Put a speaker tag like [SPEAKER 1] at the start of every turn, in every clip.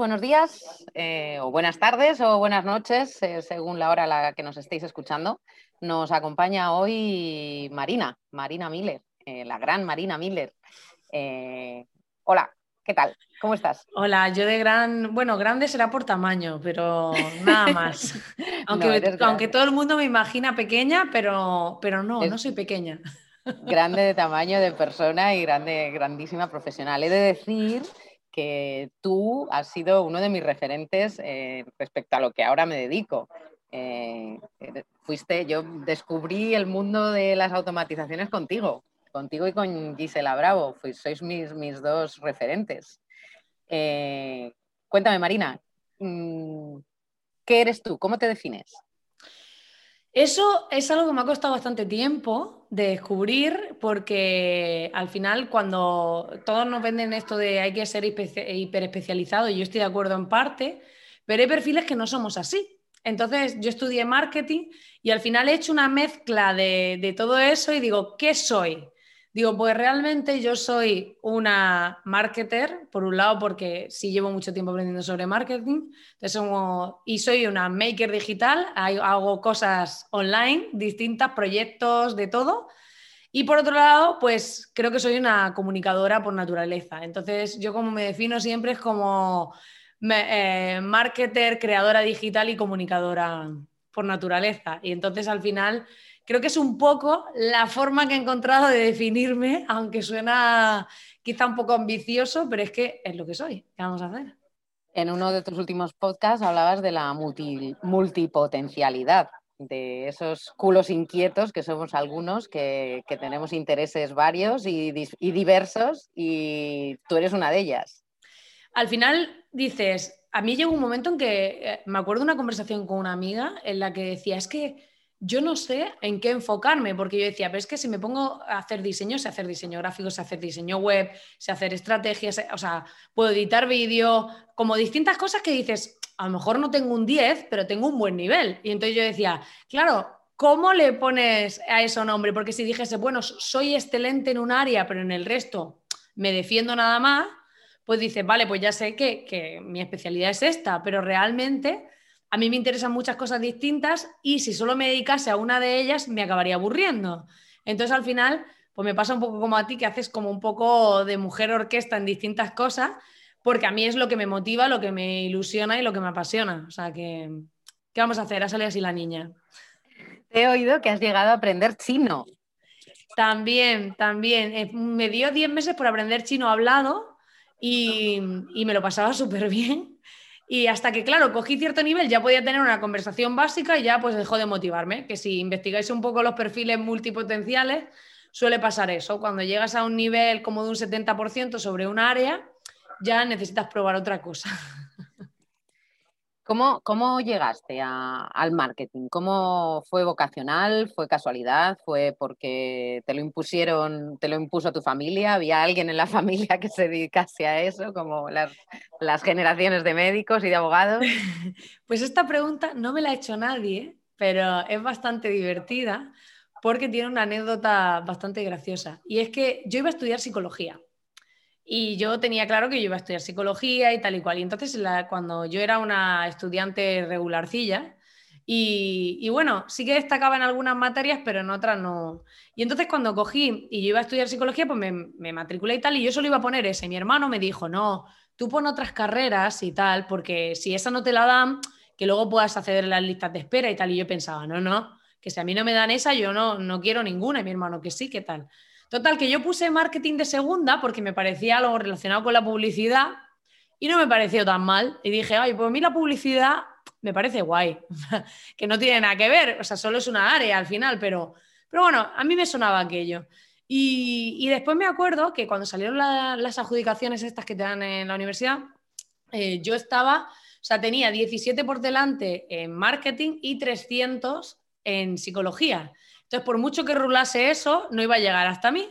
[SPEAKER 1] Buenos días, eh, o buenas tardes, o buenas noches, eh, según la hora a la que nos estéis escuchando. Nos acompaña hoy Marina, Marina Miller, eh, la gran Marina Miller. hola, ¿qué tal? ¿Cómo estás?
[SPEAKER 2] Hola, yo de gran, bueno, grande será por tamaño, pero nada más. aunque, aunque todo el mundo me imagina pequeña, pero, pero no, no soy pequeña.
[SPEAKER 1] Grande de tamaño de persona y grande, grandísima profesional. He de decir que tú has sido uno de mis referentes eh, respecto a lo que ahora me dedico. Eh, fuiste, yo descubrí el mundo de las automatizaciones contigo, contigo y con Gisela Bravo, sois mis, mis dos referentes. Eh, cuéntame, Marina, mm, ¿qué eres tú? ¿Cómo te defines?
[SPEAKER 2] Eso es algo que me ha costado bastante tiempo de descubrir porque al final cuando todos nos venden esto de hay que ser hiper especializado, y yo estoy de acuerdo en parte, pero hay perfiles que no somos así. Entonces yo estudié marketing y al final he hecho una mezcla de, de todo eso y digo, ¿qué soy? Digo, pues realmente yo soy una marketer, por un lado, porque sí llevo mucho tiempo aprendiendo sobre marketing, y soy una maker digital, hago cosas online, distintas, proyectos, de todo. Y por otro lado, pues creo que soy una comunicadora por naturaleza. Entonces, yo como me defino siempre es como eh, marketer, creadora digital y comunicadora por naturaleza. Y entonces al final creo que es un poco la forma que he encontrado de definirme, aunque suena quizá un poco ambicioso, pero es que es lo que soy. ¿Qué vamos a hacer?
[SPEAKER 1] En uno de tus últimos podcasts hablabas de la multipotencialidad, de esos culos inquietos que somos algunos, que, tenemos intereses varios y, y diversos, y tú eres una de ellas.
[SPEAKER 2] Al final dices, a mí llegó un momento en que eh, me acuerdo de una conversación con una amiga en la que decía, es que yo no sé en qué enfocarme, porque yo decía, pero es que si me pongo a hacer diseño, sé hacer diseño gráfico, sé hacer diseño web, sé hacer estrategias, o sea, puedo editar vídeo, como distintas cosas que dices, a lo mejor no tengo un 10, pero tengo un buen nivel. Y entonces yo decía, claro, ¿cómo le pones a eso nombre? Porque si dijese, bueno, soy excelente en un área, pero en el resto me defiendo nada más, pues dices, vale, pues ya sé que, que mi especialidad es esta, pero realmente a mí me interesan muchas cosas distintas y si solo me dedicase a una de ellas me acabaría aburriendo. Entonces al final, pues me pasa un poco como a ti, que haces como un poco de mujer orquesta en distintas cosas, porque a mí es lo que me motiva, lo que me ilusiona y lo que me apasiona. O sea que, ¿qué vamos a hacer? Ha salido así la niña.
[SPEAKER 1] He oído que has llegado a aprender chino.
[SPEAKER 2] También, también. Eh, me dio 10 meses por aprender chino hablado y, y me lo pasaba súper bien. Y hasta que, claro, cogí cierto nivel, ya podía tener una conversación básica y ya pues dejó de motivarme. Que si investigáis un poco los perfiles multipotenciales, suele pasar eso. Cuando llegas a un nivel como de un 70% sobre un área, ya necesitas probar otra cosa.
[SPEAKER 1] ¿Cómo, llegaste al marketing? ¿Cómo fue vocacional? ¿Fue casualidad? ¿Fue porque te lo impusieron, te lo impuso tu familia? ¿Había alguien en la familia que se dedicase a eso, como las, las generaciones de médicos y de abogados?
[SPEAKER 2] Pues esta pregunta no me la ha hecho nadie, pero es bastante divertida porque tiene una anécdota bastante graciosa. Y es que yo iba a estudiar psicología. Y yo tenía claro que yo iba a estudiar psicología y tal y cual. Y entonces, cuando yo era una estudiante regularcilla, y, bueno, sí que destacaba en algunas materias, pero en otras no. Y entonces cuando cogí y yo iba a estudiar psicología, pues me, me, matriculé y tal, y yo solo iba a poner ese. Mi hermano me dijo, no, tú pon otras carreras y tal, porque si esa no te la dan, que luego puedas acceder a las listas de espera y tal. Y yo pensaba, no, no, que si a mí no me dan esa, yo no, no quiero ninguna. Y mi hermano, que sí, ¿qué tal? Total, que yo puse marketing de segunda porque me parecía algo relacionado con la publicidad y no me pareció tan mal. Y dije, ay, pues a mí la publicidad me parece guay, que no tiene nada que ver, o sea, solo es una área al final, pero, pero bueno, a mí me sonaba aquello. Y, después me acuerdo que cuando salieron las adjudicaciones estas que te dan en la universidad, eh, yo estaba, o sea, tenía 17 por delante en marketing y 300 en psicología. Entonces, por mucho que rulase eso, no iba a llegar hasta mí.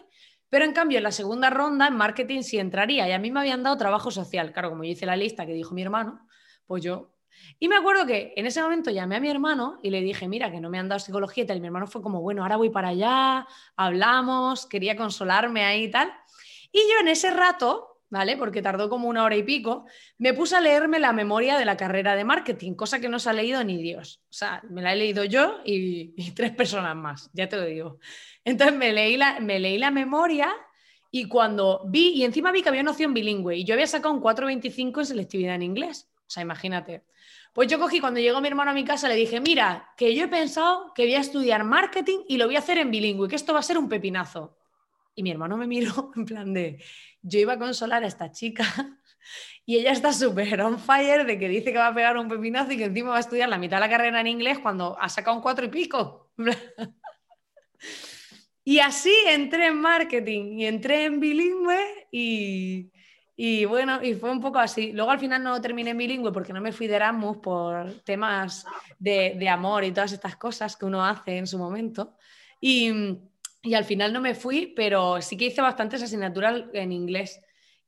[SPEAKER 2] Pero en cambio, en la segunda ronda, en marketing sí entraría. Y a mí me habían dado trabajo social. Claro, como yo hice la lista que dijo mi hermano, pues yo. Y me acuerdo que en ese momento llamé a mi hermano y le dije, mira, que no me han dado psicología y tal. Y mi hermano fue como, bueno, ahora voy para allá, hablamos, quería consolarme ahí y tal. Y yo en ese rato ¿vale? Porque tardó como una hora y pico, me puse a leerme la memoria de la carrera de marketing, cosa que no se ha leído ni Dios. O sea, me la he leído yo y, tres personas más, ya te lo digo. Entonces me leí, la, me leí la memoria y cuando vi, y encima vi que había una opción bilingüe, y yo había sacado un 4.25 en selectividad en inglés. O sea, imagínate. Pues yo cogí, cuando llegó mi hermano a mi casa, le dije, mira, que yo he pensado que voy a estudiar marketing y lo voy a hacer en bilingüe, que esto va a ser un pepinazo. Y mi hermano me miró en plan de, yo iba a consolar a esta chica y ella está súper on fire de que dice que va a pegar un pepinazo y que encima va a estudiar la mitad de la carrera en inglés cuando ha sacado un cuatro y pico. y así entré en marketing y entré en bilingüe y, y bueno, y fue un poco así. Luego al final no terminé en bilingüe porque no me fui de Erasmus por temas de, de amor y todas estas cosas que uno hace en su momento. Y, y al final no me fui, pero sí que hice bastantes asignaturas en inglés.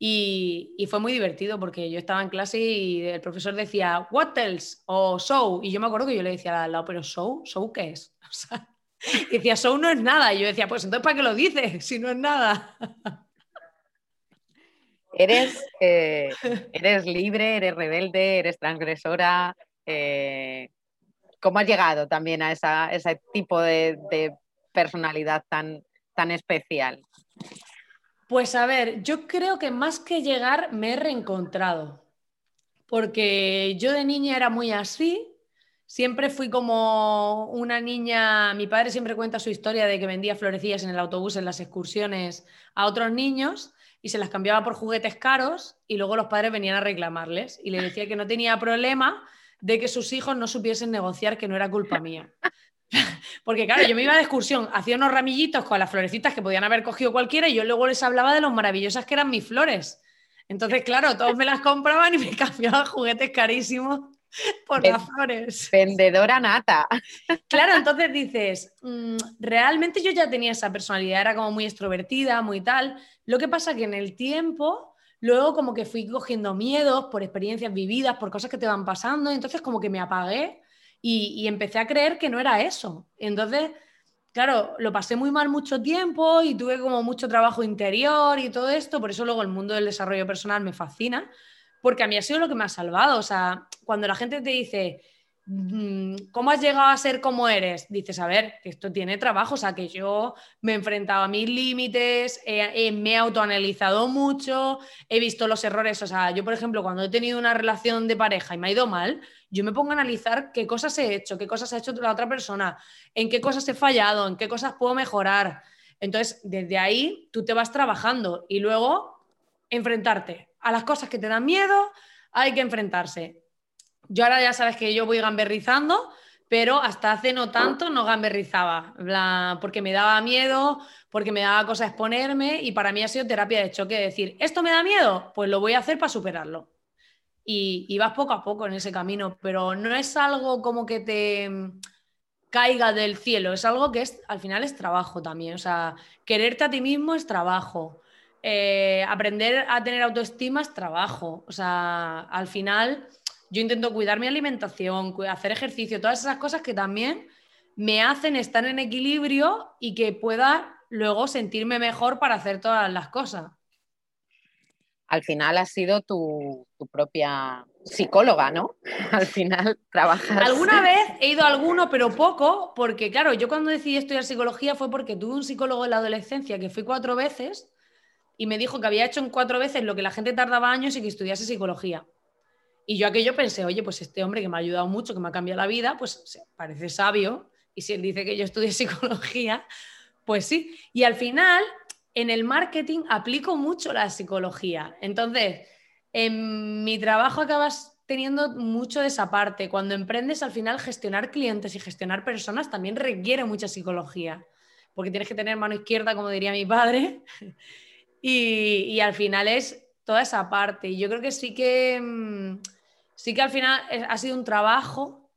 [SPEAKER 2] Y, fue muy divertido porque yo estaba en clase y el profesor decía, what else? O show. Y yo me acuerdo que yo le decía al lado, pero show, show qué es? O sea, decía, show no es nada. Y yo decía, pues entonces ¿para qué lo dices si no es nada?
[SPEAKER 1] Eres, eh, eres libre, eres rebelde, eres transgresora. Eh, ¿Cómo has llegado también a, esa, ese tipo de personalidad tan, tan especial?
[SPEAKER 2] Pues a ver, yo creo que más que llegar me he reencontrado, porque yo de niña era muy así, siempre fui como una niña, mi padre siempre cuenta su historia de que vendía florecillas en el autobús en las excursiones a otros niños y se las cambiaba por juguetes caros y luego los padres venían a reclamarles y le decía que no tenía problema de que sus hijos no supiesen negociar, que no era culpa mía. Porque claro, yo me iba de excursión, hacía unos ramillitos con las florecitas que podían haber cogido cualquiera y yo luego les hablaba de lo maravillosas que eran mis flores. Entonces, claro, todos me las compraban y me cambiaban juguetes carísimos por las flores.
[SPEAKER 1] Vendedora nata.
[SPEAKER 2] Claro, entonces dices, mm, realmente yo ya tenía esa personalidad, era como muy extrovertida, muy tal. Lo que pasa que en el tiempo, luego como que fui cogiendo miedos por experiencias vividas, por cosas que te van pasando, y entonces como que me apagué y, empecé a creer que no era eso. Entonces, claro, lo pasé muy mal mucho tiempo y tuve como mucho trabajo interior y todo esto, por eso luego el mundo del desarrollo personal me fascina, porque a mí ha sido lo que me ha salvado. O sea, cuando la gente te dice, ¿Cómo has llegado a ser como eres? Dices, a ver, esto tiene trabajo, o sea, que yo me he enfrentado a mis límites, me he autoanalizado mucho, he visto los errores, o sea, yo, por ejemplo, cuando he tenido una relación de pareja y me ha ido mal, yo me pongo a analizar qué cosas he hecho, qué cosas ha hecho la otra persona, en qué cosas he fallado, en qué cosas puedo mejorar. Entonces, desde ahí tú te vas trabajando y luego enfrentarte a las cosas que te dan miedo, hay que enfrentarse yo ahora ya sabes que yo voy gamberrizando, pero hasta hace no tanto no gamberrizaba, porque me daba miedo, porque me daba cosa exponerme y para mí ha sido terapia de choque, decir, ¿esto me da miedo? Pues lo voy a hacer para superarlo. Y, vas poco a poco en ese camino, pero no es algo como que te caiga del cielo, es algo que es, al final es trabajo también, o sea, quererte a ti mismo es trabajo, eh, aprender a tener autoestima es trabajo, o sea, al final yo intento cuidar mi alimentación, hacer ejercicio, todas esas cosas que también me hacen estar en equilibrio y que pueda luego sentirme mejor para hacer todas las cosas.
[SPEAKER 1] Al final has sido tu, propia psicóloga, ¿no? Al final trabajas.
[SPEAKER 2] Alguna vez he ido a alguno, pero poco, porque claro, yo cuando decidí estudiar psicología fue porque tuve un psicólogo en la adolescencia que fui cuatro veces y me dijo que había hecho en cuatro veces lo que la gente tardaba años y que estudiase psicología. Y yo aquello pensé, oye, pues este hombre que me ha ayudado mucho, que me ha cambiado la vida, pues parece sabio. Y si él dice que yo estudié psicología, pues sí. Y al final, en el marketing aplico mucho la psicología. Entonces, en mi trabajo acabas teniendo mucho de esa parte. Cuando emprendes, al final, gestionar clientes y gestionar personas también requiere mucha psicología. Porque tienes que tener mano izquierda, como diría mi padre. y, y al final es toda esa parte. Y yo creo que sí que, mm, sí que al final ha sido un trabajo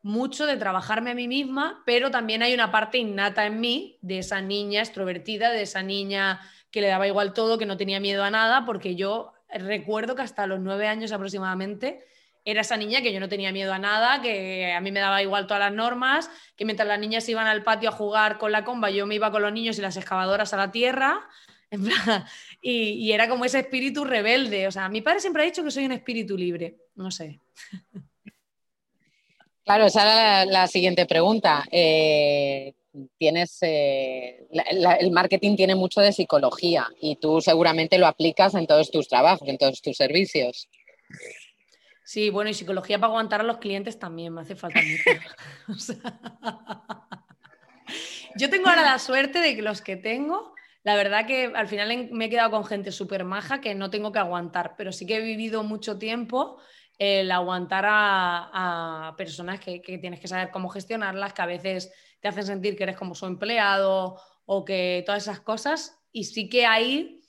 [SPEAKER 2] mucho de trabajarme a mí misma, pero también hay una parte innata en mí de esa niña extrovertida, de esa niña que le daba igual todo, que no tenía miedo a nada, porque yo recuerdo que hasta los nueve años aproximadamente era esa niña que yo no tenía miedo a nada, que a mí me daba igual todas las normas, que mientras las niñas iban al patio a jugar con la comba, yo me iba con los niños y las excavadoras a la tierra, y, era como ese espíritu rebelde. O sea, mi padre siempre ha dicho que soy un espíritu libre. No sé.
[SPEAKER 1] Claro, esa era la, siguiente pregunta. Eh, tienes eh, el marketing tiene mucho de psicología y tú seguramente lo aplicas en todos tus trabajos, en todos tus servicios.
[SPEAKER 2] Sí, bueno, y psicología para aguantar a los clientes también me hace falta mucho. yo tengo ahora la suerte de que los que tengo, la verdad que al final me he quedado con gente súper maja que no tengo que aguantar, pero sí que he vivido mucho tiempo el aguantar a, personas que, que, tienes que saber cómo gestionarlas, que a veces te hacen sentir que eres como su empleado o que todas esas cosas. Y sí que ahí,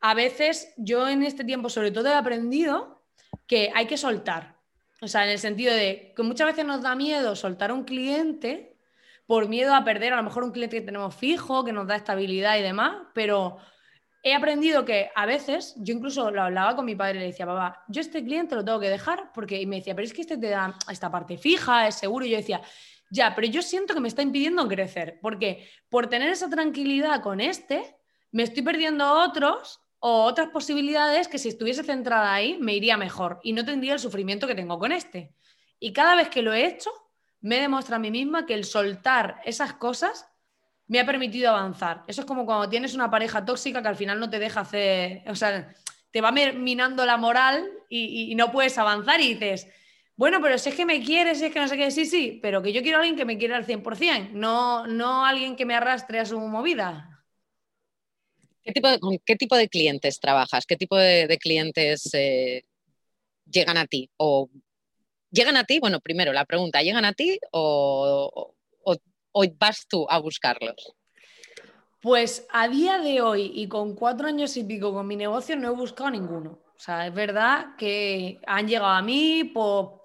[SPEAKER 2] a veces, yo en este tiempo sobre todo he aprendido que hay que soltar. O sea, en el sentido de que muchas veces nos da miedo soltar a un cliente por miedo a perder a lo mejor un cliente que tenemos fijo, que nos da estabilidad y demás, pero he aprendido que a veces, yo incluso lo hablaba con mi padre le decía, papá, yo este cliente lo tengo que dejar porque, me decía, pero es que este te da esta parte fija, es seguro, y yo decía, ya, pero yo siento que me está impidiendo crecer, porque por tener esa tranquilidad con este, me estoy perdiendo otros o otras posibilidades que si estuviese centrada ahí me iría mejor y no tendría el sufrimiento que tengo con este. Y cada vez que lo he hecho, me demuestra a mí misma que el soltar esas cosas me ha permitido avanzar. Eso es como cuando tienes una pareja tóxica que al final no te deja hacer, o sea, te va minando la moral y, no puedes avanzar y dices, bueno, pero si es que me quieres, si es que no sé qué, sí, sí, pero que yo quiero a alguien que me quiera al 100%, no, no alguien que me arrastre a su movida.
[SPEAKER 1] ¿Qué tipo de, ¿Con qué tipo de clientes trabajas? ¿Qué tipo de, clientes eh, llegan a ti? ¿O llegan a ti? Bueno, primero la pregunta, ¿llegan a ti o, o vas tú a buscarlos?
[SPEAKER 2] Pues a día de hoy y con cuatro años y pico con mi negocio no he buscado ninguno. O sea, es verdad que han llegado a mí,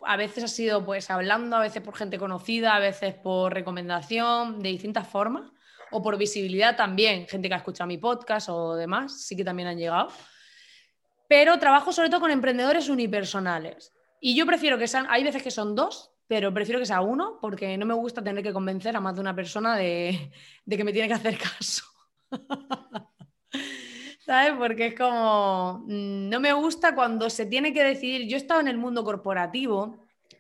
[SPEAKER 2] a veces ha sido pues hablando, a veces por gente conocida, a veces por recomendación, de distintas formas, o por visibilidad también, gente que ha escuchado mi podcast o demás, sí que también han llegado. Pero trabajo sobre todo con emprendedores unipersonales. Y yo prefiero que sean, hay veces que son dos, pero prefiero que sea uno, porque no me gusta tener que convencer a más de una persona de, que me tiene que hacer caso. ¿sabes? Porque es como, mm, no me gusta cuando se tiene que decidir, yo he estado en el mundo corporativo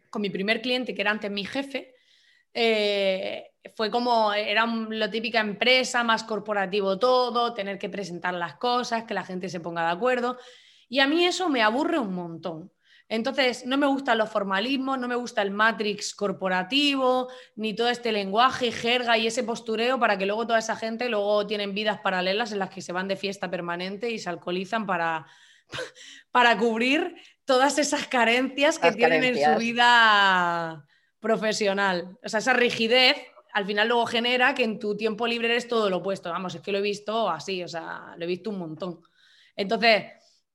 [SPEAKER 2] con mi primer cliente, que era antes mi jefe, eh, fue como, era lo típica empresa, más corporativo todo, tener que presentar las cosas, que la gente se ponga de acuerdo, y a mí eso me aburre un montón. Entonces, no me gustan los formalismos, no me gusta el matrix corporativo, ni todo este lenguaje, jerga y ese postureo para que luego toda esa gente luego tienen vidas paralelas en las que se van de fiesta permanente y se alcoholizan para, para cubrir todas esas carencias que tienen en su vida profesional. O sea, esa rigidez al final luego genera que en tu tiempo libre eres todo lo opuesto. Vamos, es que lo he visto así, o sea, lo he visto un montón. Entonces,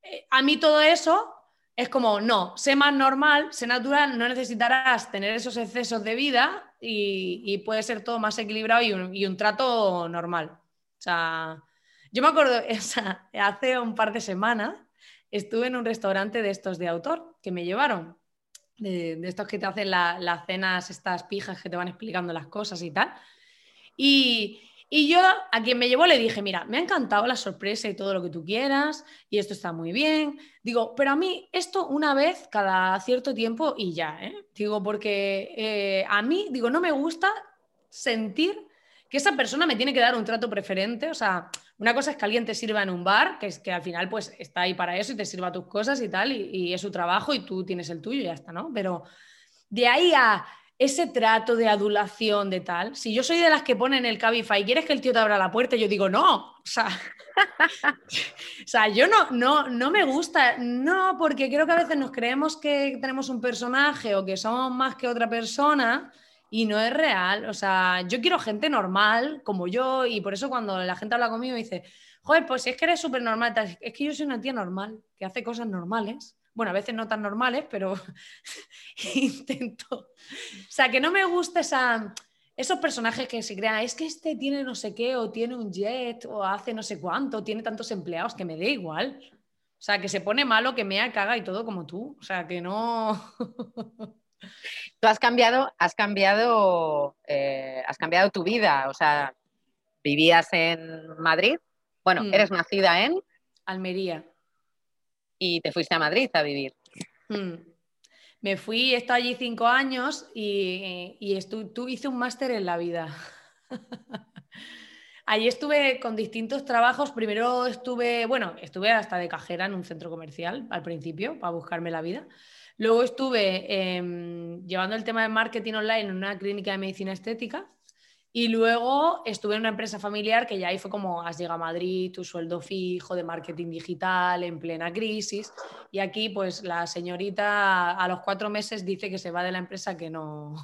[SPEAKER 2] eh, a mí todo eso es como, no, sé más normal, sé natural, no necesitarás tener esos excesos de vida y, puede ser todo más equilibrado y un, trato normal. O sea, yo me acuerdo, hace un par de semanas estuve en un restaurante de estos de autor que me llevaron, de, estos que te hacen las cenas, estas pijas que te van explicando las cosas y tal. Y, y yo a quien me llevó le dije, mira, me ha encantado la sorpresa y todo lo que tú quieras, y esto está muy bien. Digo, pero a mí esto una vez cada cierto tiempo y ya, ¿eh? Digo, porque eh, a mí, digo, no me gusta sentir que esa persona me tiene que dar un trato preferente. O sea, una cosa es que alguien te sirva en un bar, que es que al final pues está ahí para eso y te sirva tus cosas y tal, y, y es su trabajo y tú tienes el tuyo y ya está, ¿no? Pero de ahí a ese trato de adulación de tal, si yo soy de las que ponen el Cabify y quieres que el tío te abra la puerta, yo digo, no, o sea, o sea yo no, no, no me gusta, no, porque creo que a veces nos creemos que tenemos un personaje o que somos más que otra persona y no es real, o sea, yo quiero gente normal como yo y por eso cuando la gente habla conmigo dice, joder, pues si es que eres súper normal, es que yo soy una tía normal, que hace cosas normales bueno, a veces no tan normales, pero intento. O sea, que no me gusta esa, esos personajes que se crean, es que este tiene no sé qué, o tiene un jet, o hace no sé cuánto, tiene tantos empleados, que me dé igual. O sea, que se pone malo, que me caga y todo como tú. O sea, que no.
[SPEAKER 1] tú has cambiado, has cambiado, eh, has cambiado tu vida. O sea, vivías en Madrid Bueno, mm. eres nacida en
[SPEAKER 2] Almería.
[SPEAKER 1] Y te fuiste a Madrid a vivir.
[SPEAKER 2] Mm. Me fui, he estado allí cinco años y, y hice un máster en la vida. Allí estuve con distintos trabajos. Primero estuve, bueno, estuve hasta de cajera en un centro comercial al principio para buscarme la vida. Luego estuve em, llevando el tema de marketing online en una clínica de medicina estética y luego estuve en una empresa familiar que ya ahí fue como has llegado a Madrid, tu sueldo fijo de marketing digital en plena crisis. Y aquí, pues la señorita a los cuatro meses dice que se va de la empresa que no,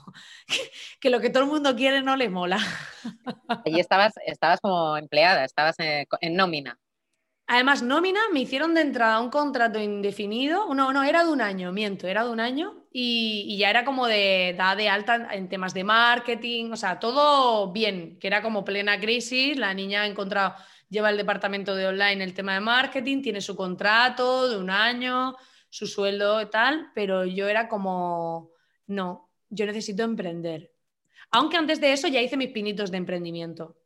[SPEAKER 2] que, lo que todo el mundo quiere no le mola.
[SPEAKER 1] Allí estabas, estabas como empleada, estabas en, en nómina.
[SPEAKER 2] Además, nómina me hicieron de entrada un contrato indefinido. No, no, era de un año, miento, era de un año. Y, ya era como de da de alta en temas de marketing, o sea, todo bien, que era como plena crisis. La niña ha encontrado, lleva el departamento de online el tema de marketing, tiene su contrato de un año, su sueldo y tal, pero yo era como, no, yo necesito emprender. Aunque antes de eso ya hice mis pinitos de emprendimiento.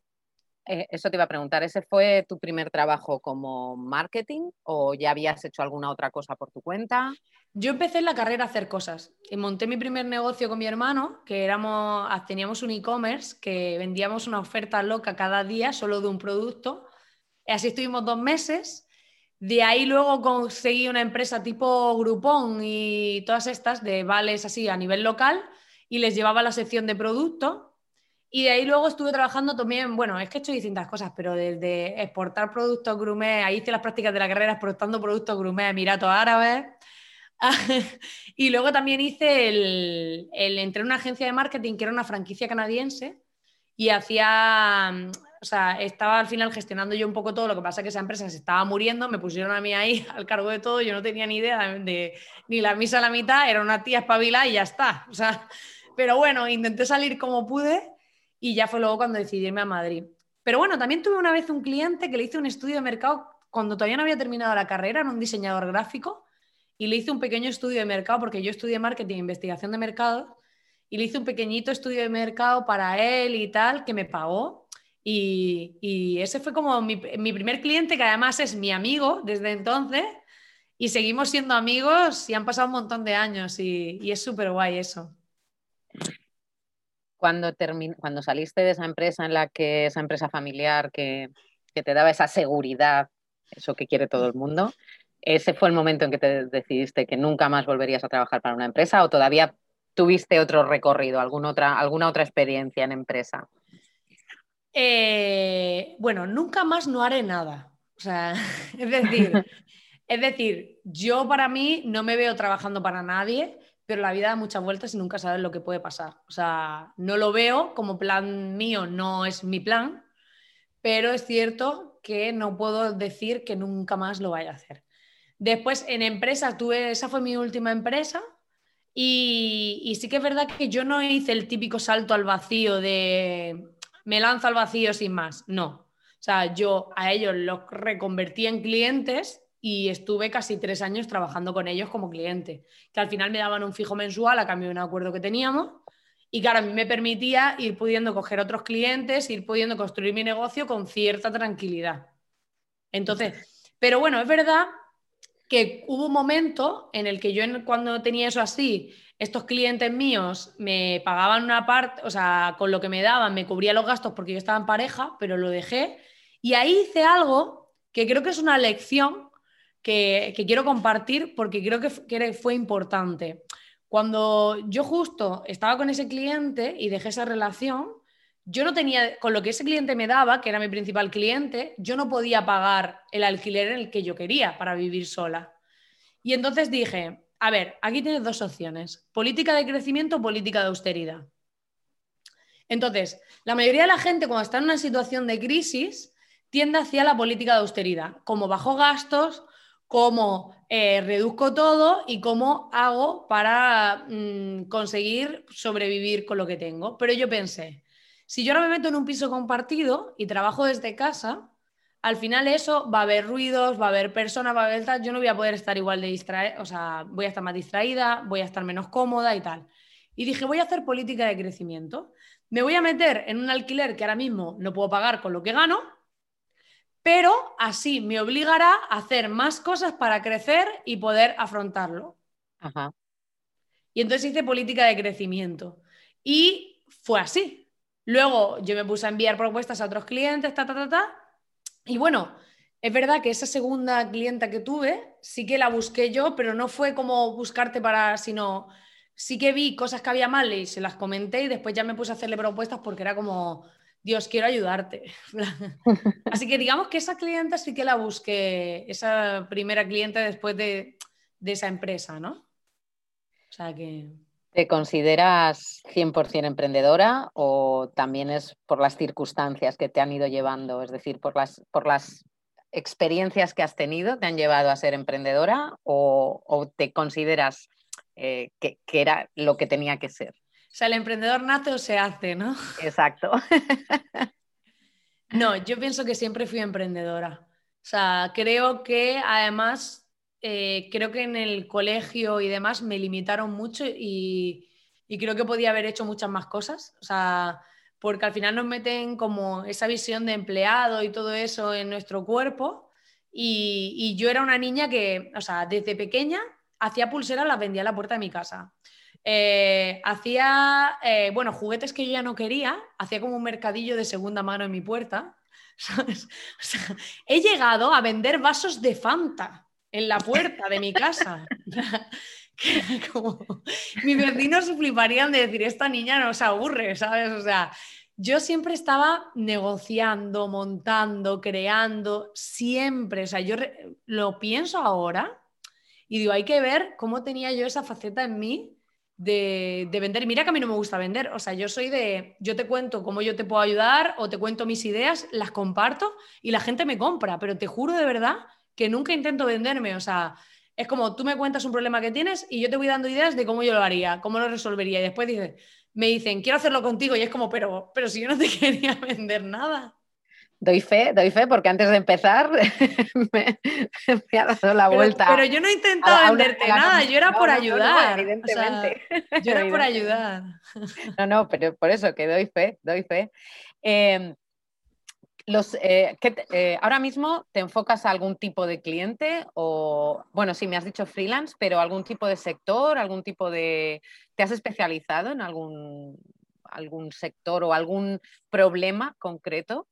[SPEAKER 1] Eh, eso te iba a preguntar, ¿ese fue tu primer trabajo como marketing o ya habías hecho alguna otra cosa por tu cuenta?
[SPEAKER 2] Yo empecé en la carrera a hacer cosas monté mi primer negocio con mi hermano, que éramos, teníamos un e-commerce que vendíamos una oferta loca cada día solo de un producto. Así estuvimos dos meses. De ahí luego conseguí una empresa tipo Groupon y todas estas de vales así a nivel local y les llevaba la sección de productos y de ahí luego estuve trabajando también, bueno, es que he hecho distintas cosas, pero desde exportar productos grumet, ahí hice las prácticas de la carrera exportando productos grumet a Emiratos Árabes. y luego también hice el, el, entré en una agencia de marketing que era una franquicia canadiense y hacía, o sea, estaba al final gestionando yo un poco todo, lo que pasa es que esa empresa se estaba muriendo, me pusieron a mí ahí al cargo de todo, yo no tenía ni idea de, ni la misa a la mitad, era una tía espabilada y ya está. O sea, pero bueno, intenté salir como pude y ya fue luego cuando decidí irme a Madrid. Pero bueno, también tuve una vez un cliente que le hice un estudio de mercado cuando todavía no había terminado la carrera, en un diseñador gráfico, y le hice un pequeño estudio de mercado, porque yo estudié marketing e investigación de mercado, y le hice un pequeñito estudio de mercado para él y tal, que me pagó. Y, ese fue como mi, primer cliente, que además es mi amigo desde entonces, y seguimos siendo amigos y han pasado un montón de años, y, y es súper guay eso
[SPEAKER 1] cuando, cuando saliste de esa empresa en la que, esa empresa familiar que, te daba esa seguridad, eso que quiere todo el mundo, ¿ese fue el momento en que te decidiste que nunca más volverías a trabajar para una empresa o todavía tuviste otro recorrido, alguna otra, alguna otra experiencia en empresa?
[SPEAKER 2] Eh, bueno, nunca más no haré nada. O sea, es decir, es decir, yo para mí no me veo trabajando para nadie pero la vida da muchas vueltas y nunca sabes lo que puede pasar. O sea, no lo veo como plan mío, no es mi plan, pero es cierto que no puedo decir que nunca más lo vaya a hacer. Después en empresa tuve, esa fue mi última empresa y, y sí que es verdad que yo no hice el típico salto al vacío de me lanzo al vacío sin más, no. O sea, yo a ellos los reconvertí en clientes y estuve casi tres años trabajando con ellos como cliente, que al final me daban un fijo mensual a cambio de un acuerdo que teníamos y que a mí me permitía ir pudiendo coger otros clientes, ir pudiendo construir mi negocio con cierta tranquilidad. Entonces, pero bueno, es verdad que hubo un momento en el que yo cuando tenía eso así, estos clientes míos me pagaban una parte, o sea, con lo que me daban me cubría los gastos porque yo estaba en pareja, pero lo dejé y ahí hice algo que creo que es una lección que, quiero compartir porque creo que, fue importante. Cuando yo justo estaba con ese cliente y dejé esa relación, yo no tenía, con lo que ese cliente me daba, que era mi principal cliente, yo no podía pagar el alquiler en el que yo quería para vivir sola. Y entonces dije, a ver, aquí tienes dos opciones, política de crecimiento o política de austeridad. Entonces, la mayoría de la gente cuando está en una situación de crisis tiende hacia la política de austeridad, como bajo gastos, cómo eh, reduzco todo y cómo hago para mm, conseguir sobrevivir con lo que tengo. Pero yo pensé, si yo ahora me meto en un piso compartido y trabajo desde casa, al final eso va a haber ruidos, va a haber personas, va a haber tal, yo no voy a poder estar igual de distraída, o sea, voy a estar más distraída, voy a estar menos cómoda y tal. Y dije, voy a hacer política de crecimiento. Me voy a meter en un alquiler que ahora mismo no puedo pagar con lo que gano, pero así me obligará a hacer más cosas para crecer y poder afrontarlo. Y entonces hice política de crecimiento. Y fue así. Luego yo me puse a enviar propuestas a otros clientes, ta, ta, ta, ta. Y bueno, es verdad que esa segunda clienta que tuve, sí que la busqué yo, pero no fue como buscarte para, sino sí que vi cosas que había mal y se las comenté y después ya me puse a hacerle propuestas porque era como, Dios, quiero ayudarte. Así que digamos que esa clienta sí que la busqué, esa primera clienta después de, de esa empresa, ¿no? O sea que...
[SPEAKER 1] ¿Te consideras 100% emprendedora o también es por las circunstancias que te han ido llevando? Es decir, por las, por las experiencias que has tenido te han llevado a ser emprendedora o, te consideras eh, que, era lo que tenía que ser?
[SPEAKER 2] O sea, el emprendedor nace o se hace, ¿no?
[SPEAKER 1] Exacto.
[SPEAKER 2] no, yo pienso que siempre fui emprendedora. O sea, creo que además, eh, creo que en el colegio y demás me limitaron mucho y, y creo que podía haber hecho muchas más cosas. O sea, porque al final nos meten como esa visión de empleado y todo eso en nuestro cuerpo. Y, yo era una niña que, o sea, desde pequeña hacía pulseras, las vendía a la puerta de mi casa. Eh, hacía, eh, bueno, juguetes que yo ya no quería, hacía como un mercadillo de segunda mano en mi puerta. he llegado a vender vasos de Fanta en la puerta de mi casa. mis vecinos se fliparían de decir, esta niña no se aburre, ¿sabes? O sea, yo siempre estaba negociando, montando, creando, siempre. O sea, yo lo pienso ahora y digo, hay que ver cómo tenía yo esa faceta en mí de, de, vender. Mira que a mí no me gusta vender. O sea, yo soy de, yo te cuento cómo yo te puedo ayudar o te cuento mis ideas, las comparto y la gente me compra. Pero te juro de verdad que nunca intento venderme. O sea, es como tú me cuentas un problema que tienes y yo te voy dando ideas de cómo yo lo haría, cómo lo resolvería. Y después dices, me dicen, quiero hacerlo contigo. Y es como, pero, pero si yo no te quería vender nada.
[SPEAKER 1] Doy fe, doy fe, porque antes de empezar me, ha dado la vuelta.
[SPEAKER 2] Pero, yo no he intentado venderte nada, yo era por ayudar. evidentemente. yo era por ayudar.
[SPEAKER 1] No, no, pero por eso que doy fe, doy fe. Em, los, eh, eh, ahora mismo te enfocas a algún tipo de cliente o, bueno, sí, me has dicho freelance, pero algún tipo de sector, algún tipo de... ¿Te has especializado en algún, algún sector o algún problema concreto?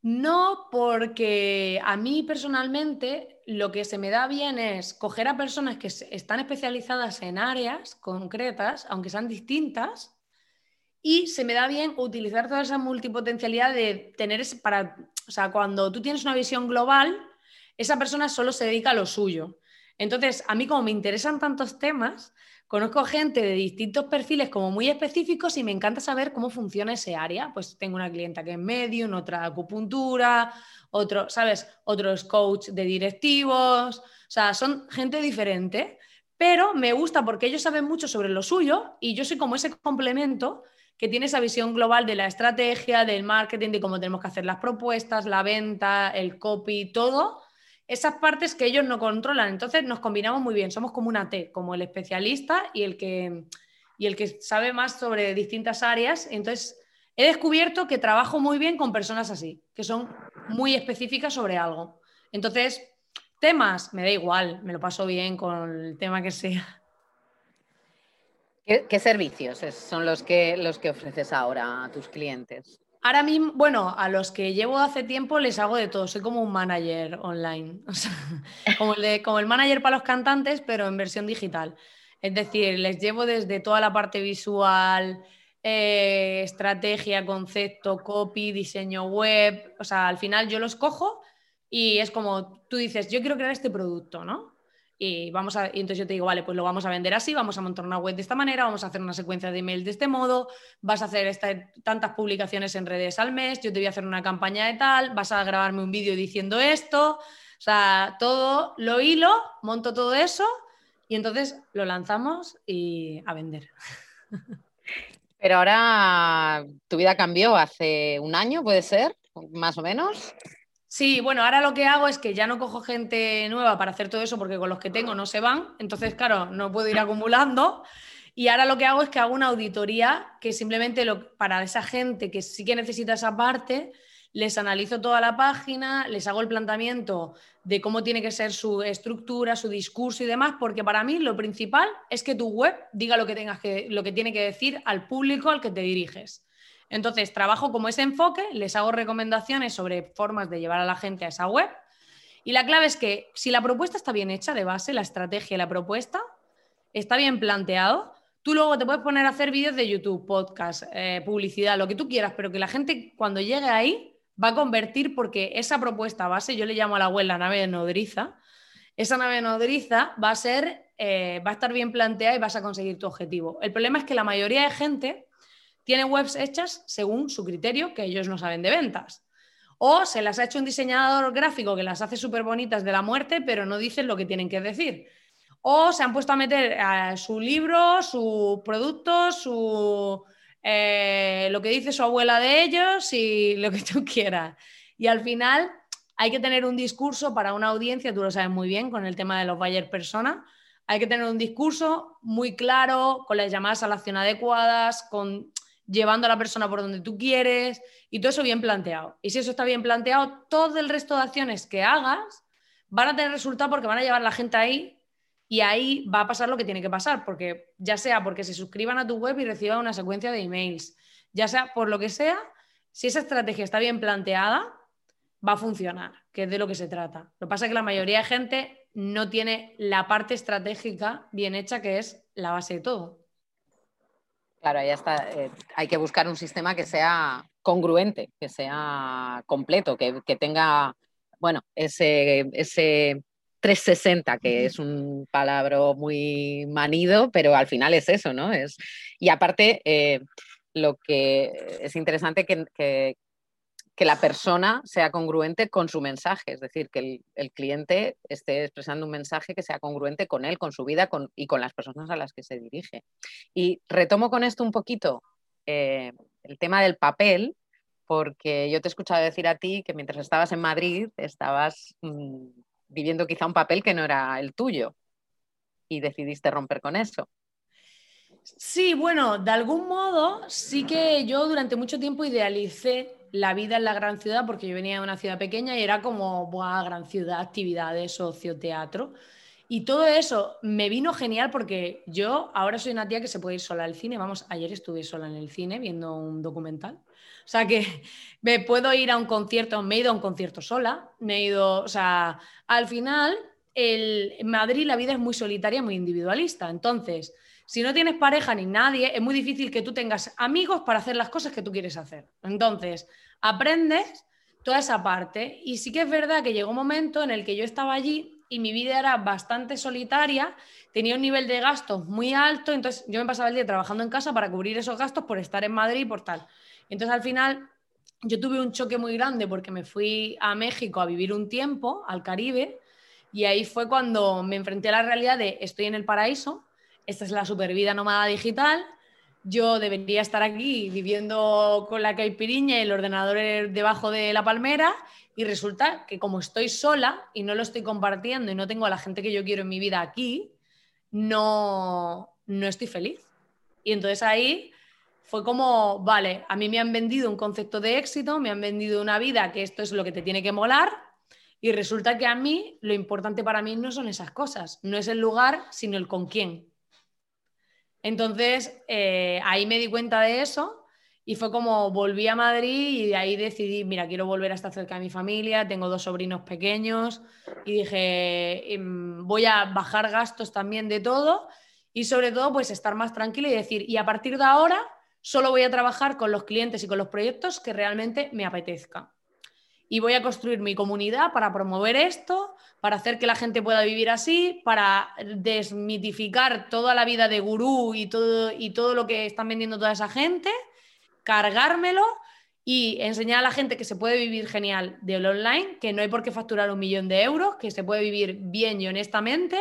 [SPEAKER 2] No, porque a mí personalmente lo que se me da bien es coger a personas que están especializadas en áreas concretas, aunque sean distintas, y se me da bien utilizar toda esa multipotencialidad de tener para, o sea, cuando tú tienes una visión global, esa persona solo se dedica a lo suyo. Entonces, a mí como me interesan tantos temas, conozco gente de distintos perfiles como muy específicos y me encanta saber cómo funciona ese área. Pues tengo una clienta que es medium, otra acupuntura, otro, ¿sabes? Otros coach de directivos, o sea, son gente diferente, pero me gusta porque ellos saben mucho sobre lo suyo y yo soy como ese complemento que tiene esa visión global de la estrategia, del marketing, de cómo tenemos que hacer las propuestas, la venta, el copy, todo, esas partes que ellos no controlan. Entonces nos combinamos muy bien, somos como una T, como el especialista y el que, y el que sabe más sobre distintas áreas. Entonces he descubierto que trabajo muy bien con personas así, que son muy específicas sobre algo. Entonces, temas, me da igual, me lo paso bien con el tema que sea.
[SPEAKER 1] ¿Qué, servicios son los que, los que ofreces ahora a tus clientes?
[SPEAKER 2] Ahora mismo, bueno, a los que llevo hace tiempo les hago de todo. Soy como un manager online, como, el como el manager para los cantantes, pero en versión digital. Es decir, les llevo desde toda la parte visual, eh, estrategia, concepto, copy, diseño web. O sea, al final yo los cojo y es como tú dices, yo quiero crear este producto, ¿no? Y, vamos a, y entonces yo te digo, vale, pues lo vamos a vender así, vamos a montar una web de esta manera, vamos a hacer una secuencia de email de este modo, vas a hacer tantas publicaciones en redes al mes, yo te voy a hacer una campaña de tal, vas a grabarme un vídeo diciendo esto, o sea, todo lo hilo, monto todo eso y entonces lo lanzamos y a vender.
[SPEAKER 1] Pero ahora tu vida cambió hace un año, puede ser, más o menos.
[SPEAKER 2] Sí, bueno, ahora lo que hago es que ya no cojo gente nueva para hacer todo eso porque con los que tengo no se van, entonces claro, no puedo ir acumulando. Y ahora lo que hago es que hago una auditoría que simplemente lo, para esa gente que sí que necesita esa parte, les analizo toda la página, les hago el planteamiento de cómo tiene que ser su estructura, su discurso y demás, porque para mí lo principal es que tu web diga lo que, tengas que, lo que tiene que decir al público al que te diriges. Entonces, trabajo como ese enfoque, les hago recomendaciones sobre formas de llevar a la gente a esa web. Y la clave es que si la propuesta está bien hecha de base, la estrategia y la propuesta está bien planteado, tú luego te puedes poner a hacer vídeos de YouTube, podcast, eh, publicidad, lo que tú quieras, pero que la gente cuando llegue ahí va a convertir porque esa propuesta base, yo le llamo a la web la nave nodriza, esa nave nodriza va a ser, eh, va a estar bien planteada y vas a conseguir tu objetivo. El problema es que la mayoría de gente tiene webs hechas según su criterio, que ellos no saben de ventas. O se las ha hecho un diseñador gráfico que las hace súper bonitas de la muerte, pero no dicen lo que tienen que decir. O se han puesto a meter a su libro, su producto, su, eh, lo que dice su abuela de ellos y lo que tú quieras. Y al final hay que tener un discurso para una audiencia, tú lo sabes muy bien con el tema de los buyer persona, hay que tener un discurso muy claro, con las llamadas a la acción adecuadas, con llevando a la persona por donde tú quieres y todo eso bien planteado. Y si eso está bien planteado, todo el resto de acciones que hagas van a tener resultado porque van a llevar a la gente ahí y ahí va a pasar lo que tiene que pasar, porque ya sea porque se suscriban a tu web y reciban una secuencia de emails, ya sea por lo que sea, si esa estrategia está bien planteada, va a funcionar, que es de lo que se trata. Lo que pasa es que la mayoría de gente no tiene la parte estratégica bien hecha, que es la base de todo.
[SPEAKER 1] Claro, ahí está. Eh, hay que buscar un sistema que sea congruente, que sea completo, que, tenga, bueno, ese, ese 360, que es un palabra muy manido, pero al final es eso, ¿no? Es, y aparte, eh, lo que es interesante que, que, que, la persona sea congruente con su mensaje, es decir, que el, cliente esté expresando un mensaje que sea congruente con él, con su vida y con las personas a las que se dirige. Y retomo con esto un poquito eh, el tema del papel, porque yo te he escuchado decir a ti que mientras estabas en Madrid estabas... Mm, viviendo quizá un papel que no era el tuyo y decidiste romper con eso.
[SPEAKER 2] Sí, bueno, de algún modo sí que yo durante mucho tiempo idealicé la vida en la gran ciudad porque yo venía de una ciudad pequeña y era como, buah, gran ciudad, actividades, ocio, teatro. Y todo eso me vino genial porque yo ahora soy una tía que se puede ir sola al cine. Vamos, ayer estuve sola en el cine viendo un documental. O sea que me puedo ir a un concierto, me he ido a un concierto sola, me he ido, o sea, al final en Madrid la vida es muy solitaria, muy individualista. Entonces, si no tienes pareja ni nadie, es muy difícil que tú tengas amigos para hacer las cosas que tú quieres hacer. Entonces, aprendes toda esa parte. Y sí que es verdad que llegó un momento en el que yo estaba allí y mi vida era bastante solitaria, tenía un nivel de gastos muy alto, entonces yo me pasaba el día trabajando en casa para cubrir esos gastos por estar en Madrid y por tal. Entonces al final yo tuve un choque muy grande porque me fui a México a vivir un tiempo, al Caribe, y ahí fue cuando me enfrenté a la realidad de estoy en el paraíso, esta es la supervida nómada digital, yo debería estar aquí viviendo con la caipiriña y el ordenador debajo de la palmera y resulta que como estoy sola y no lo estoy compartiendo y no tengo a la gente que yo quiero en mi vida aquí, no, no estoy feliz. Y entonces ahí fue como, vale, a mí me han vendido un concepto de éxito, me han vendido una vida que esto es lo que te tiene que molar y resulta que a mí lo importante para mí no son esas cosas, no es el lugar, sino el con quién. Entonces, eh, ahí me di cuenta de eso y fue como volví a Madrid y de ahí decidí, mira, quiero volver a estar cerca de mi familia, tengo dos sobrinos pequeños y dije, em, voy a bajar gastos también de todo y sobre todo pues estar más tranquila y decir, y a partir de ahora Solo voy a trabajar con los clientes y con los proyectos que realmente me apetezca. Y voy a construir mi comunidad para promover esto, para hacer que la gente pueda vivir así, para desmitificar toda la vida de gurú y todo, y todo lo que están vendiendo toda esa gente, cargármelo y enseñar a la gente que se puede vivir genial del online, que no hay por qué facturar un millón de euros, que se puede vivir bien y honestamente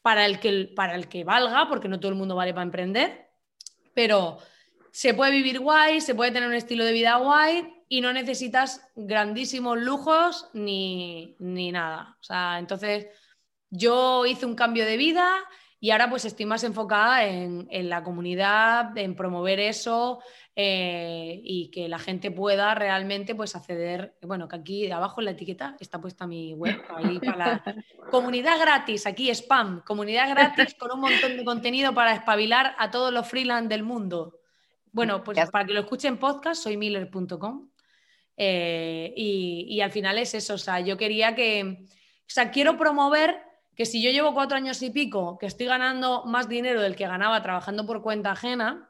[SPEAKER 2] para el que, para el que valga, porque no todo el mundo vale para emprender, pero se puede vivir guay, se puede tener un estilo de vida guay y no necesitas grandísimos lujos ni, nada. O sea, entonces yo hice un cambio de vida y ahora pues estoy más enfocada en, la comunidad, en promover eso, eh, y que la gente pueda realmente pues acceder, bueno, que aquí abajo en la etiqueta está puesta mi web, ahí para la comunidad gratis, aquí spam, comunidad gratis con un montón de contenido para espabilar a todos los freelance del mundo. Bueno, pues para que lo escuchen podcast, soy miller.com. Eh, y, al final es eso, o sea, yo quería que, o sea, quiero promover que si yo llevo cuatro años y pico, que estoy ganando más dinero del que ganaba trabajando por cuenta ajena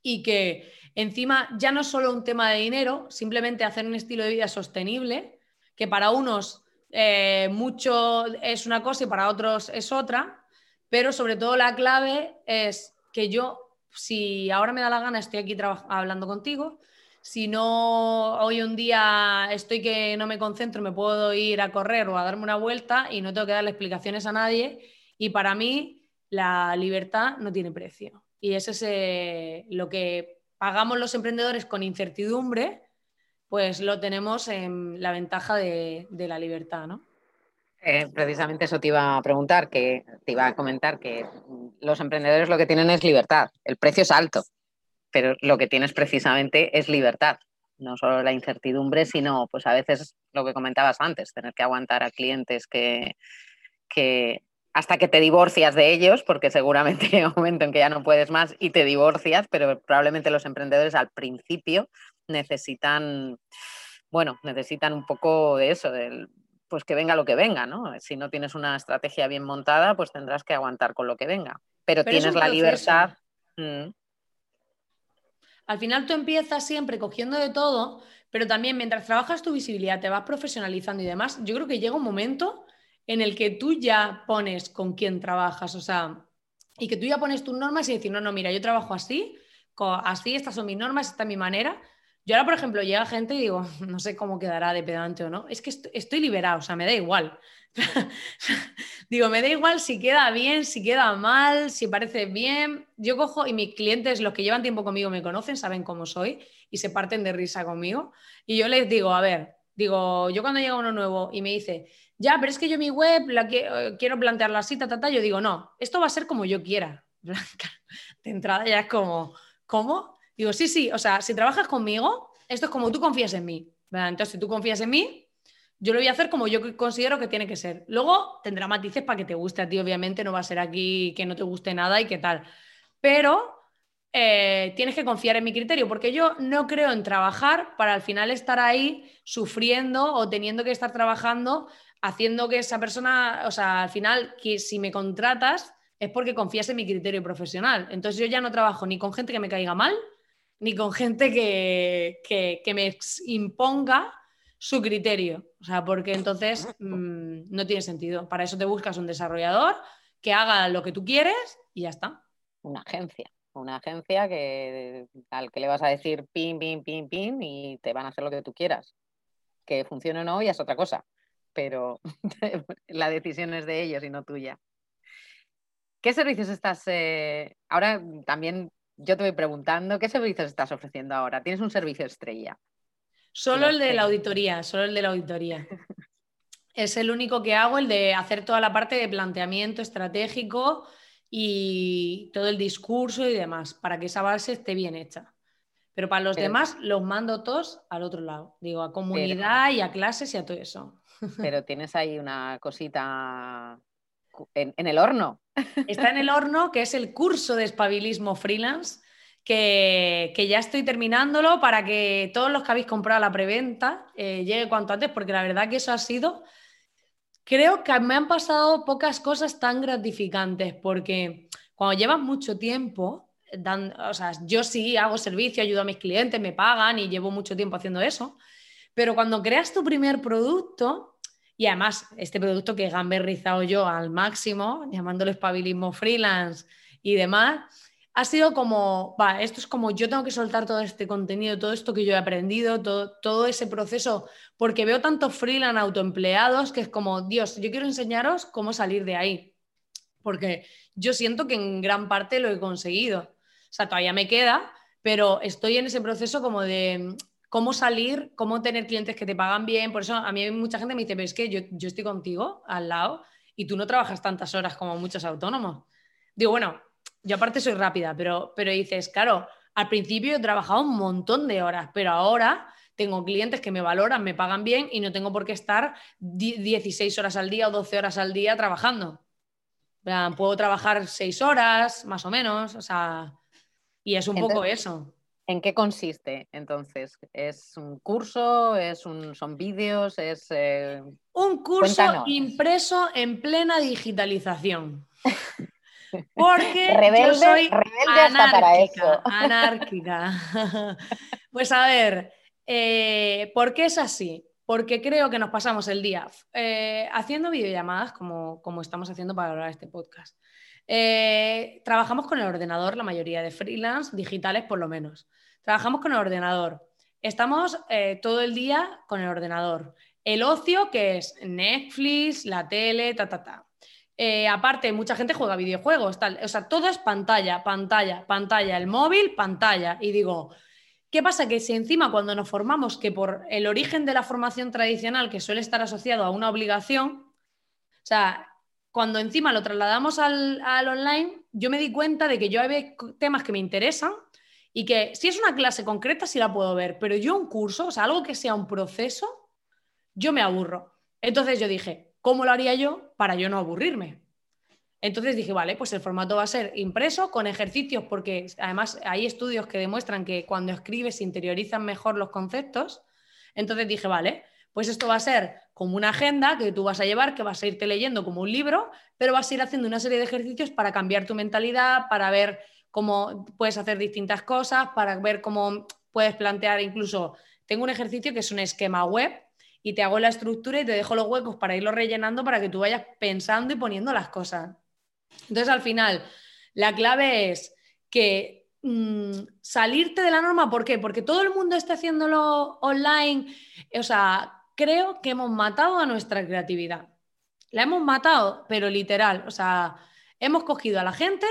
[SPEAKER 2] y que encima ya no es solo un tema de dinero, simplemente hacer un estilo de vida sostenible, que para unos eh, mucho es una cosa y para otros es otra, pero sobre todo la clave es que yo, si ahora me da la gana, estoy aquí hablando contigo, si no hoy un día estoy que no me concentro, me puedo ir a correr o a darme una vuelta y no tengo que darle explicaciones a nadie. Y para mí la libertad no tiene precio. Y eso es lo que pagamos los emprendedores con incertidumbre, pues lo tenemos en la ventaja de, la libertad, ¿no?
[SPEAKER 1] Eh, precisamente eso te iba a preguntar, que te iba a comentar que los emprendedores lo que tienen es libertad. El precio es alto, pero lo que tienes precisamente es libertad, no solo la incertidumbre, sino pues a veces lo que comentabas antes, tener que aguantar a clientes que, que hasta que te divorcias de ellos, porque seguramente hay un momento en que ya no puedes más y te divorcias, pero probablemente los emprendedores al principio necesitan, bueno, necesitan un poco de eso, del, pues que venga lo que venga, ¿no? Si no tienes una estrategia bien montada, pues tendrás que aguantar con lo que venga. Pero, tienes la libertad. Mm,
[SPEAKER 2] al final tú empiezas siempre cogiendo de todo, pero también mientras trabajas tu visibilidad, te vas profesionalizando y demás, yo creo que llega un momento en el que tú ya pones con quién trabajas, o sea, y que tú ya pones tus normas y decir, no, no, mira, yo trabajo así, así, estas son mis normas, esta es mi manera. Yo ahora, por ejemplo, llega gente y digo, no sé cómo quedará de pedante o no, es que estoy liberado, o sea, me da igual. Digo, me da igual si queda bien, si queda mal, si parece bien. Yo cojo y mis clientes, los que llevan tiempo conmigo, me conocen, saben cómo soy y se parten de risa conmigo. Y yo les digo, a ver, digo, yo cuando llega uno nuevo y me dice, ya, pero es que yo mi web la eh, quiero plantearla así, ta, ta, yo digo, no, esto va a ser como yo quiera. De entrada ya es como, ¿cómo? Digo, sí, sí, o sea, si trabajas conmigo, esto es como tú confías en mí. Entonces, si tú confías en mí, yo lo voy a hacer como yo considero que tiene que ser. Luego tendrá matices para que te guste a ti, obviamente, no va a ser aquí que no te guste nada y qué tal. Pero eh, tienes que confiar en mi criterio, porque yo no creo en trabajar para al final estar ahí sufriendo o teniendo que estar trabajando, haciendo que esa persona, o sea, al final, que si me contratas es porque confías en mi criterio profesional. Entonces yo ya no trabajo ni con gente que me caiga mal, ni con gente que, que, que me imponga su criterio. O sea, porque entonces mm, no tiene sentido. Para eso te buscas un desarrollador que haga lo que tú quieres y ya está.
[SPEAKER 1] Una agencia. Una agencia que, al que le vas a decir pin, pin, pin, pin y te van a hacer lo que tú quieras. Que funcione o no ya es otra cosa. Pero la decisión es de ellos y no tuya. ¿Qué servicios estás? Eh, ahora también yo te voy preguntando, ¿qué servicios estás ofreciendo ahora? ¿Tienes un servicio estrella?
[SPEAKER 2] Solo el de la auditoría, solo el de la auditoría. es el único que hago, el de hacer toda la parte de planteamiento estratégico y todo el discurso y demás, para que esa base esté bien hecha. Pero para los demás los mando todos al otro lado, digo, a comunidad y a clases y a todo eso.
[SPEAKER 1] Pero tienes ahí una cosita en, en el horno.
[SPEAKER 2] Está en el horno, que es el curso de espabilismo freelance, que, ya estoy terminándolo para que todos los que habéis comprado la preventa eh, llegue cuanto antes, porque la verdad que eso ha sido, creo que me han pasado pocas cosas tan gratificantes, porque cuando llevas mucho tiempo, o sea, yo sí hago servicio, ayudo a mis clientes, me pagan y llevo mucho tiempo haciendo eso, pero cuando creas tu primer producto, y además este producto que gamberrizado yo al máximo, llamándolo espabilismo freelance y demás, ha sido como, va, esto es como yo tengo que soltar todo este contenido, todo esto que yo he aprendido, todo, todo ese proceso, porque veo tantos freelance autoempleados que es como, Dios, yo quiero enseñaros cómo salir de ahí, porque yo siento que en gran parte lo he conseguido. O sea, todavía me queda, pero estoy en ese proceso como de cómo salir, cómo tener clientes que te pagan bien. Por eso a mí mucha gente me dice, pero es que yo, yo estoy contigo al lado y tú no trabajas tantas horas como muchos autónomos. Digo, bueno, yo aparte soy rápida, pero, pero dices, claro, Al principio he trabajado un montón de horas, pero ahora tengo clientes que me valoran, me pagan bien y no tengo por qué estar 16 horas al día o 12 horas al día trabajando. Puedo trabajar 6 horas, más o menos, o sea, y es un poco eso.
[SPEAKER 1] ¿En qué consiste entonces? ¿Es un curso? ¿Es un, ¿Son vídeos? ¿Es,
[SPEAKER 2] eh, Un curso impreso en plena digitalización. Porque yo soy anárquica, para eso. anárquica. Pues a ver, eh, ¿Por qué es así? Porque creo que nos pasamos el día eh, haciendo videollamadas como, como estamos haciendo para grabar este podcast. Eh, trabajamos con el ordenador, la mayoría de freelance, digitales por lo menos. Trabajamos con el ordenador. Estamos todo el día con el ordenador. El ocio, que es Netflix, la tele, ta, ta, ta. aparte, mucha gente juega videojuegos, tal. O sea, todo es pantalla, pantalla, pantalla. El móvil, pantalla. Y digo, ¿Qué pasa? Que si encima cuando nos formamos, que por el origen de la formación tradicional, que suele estar asociado a una obligación, o sea, cuando encima lo trasladamos al, online, yo me di cuenta de que yo hay temas que me interesan y que si es una clase concreta sí la puedo ver, pero yo un curso, o sea, algo que sea un proceso, yo me aburro. Entonces yo dije, ¿cómo lo haría yo para yo no aburrirme? Entonces dije, vale, pues el formato va a ser impreso con ejercicios, porque además hay estudios que demuestran que cuando escribes se interiorizan mejor los conceptos. Entonces dije, vale, pues esto va a ser como una agenda que tú vas a llevar, que vas a irte leyendo como un libro, pero vas a ir haciendo una serie de ejercicios para cambiar tu mentalidad, para ver cómo puedes hacer distintas cosas, para ver cómo puedes plantear incluso, tengo un ejercicio que es un esquema web y te hago la estructura y te dejo los huecos para irlo rellenando para que tú vayas pensando y poniendo las cosas. Entonces, al final, la clave es que mm, salirte de la norma, ¿por qué? Porque todo el mundo está haciéndolo online. O sea, creo que hemos matado a nuestra creatividad. La hemos matado, pero literal. O sea, hemos cogido a la gente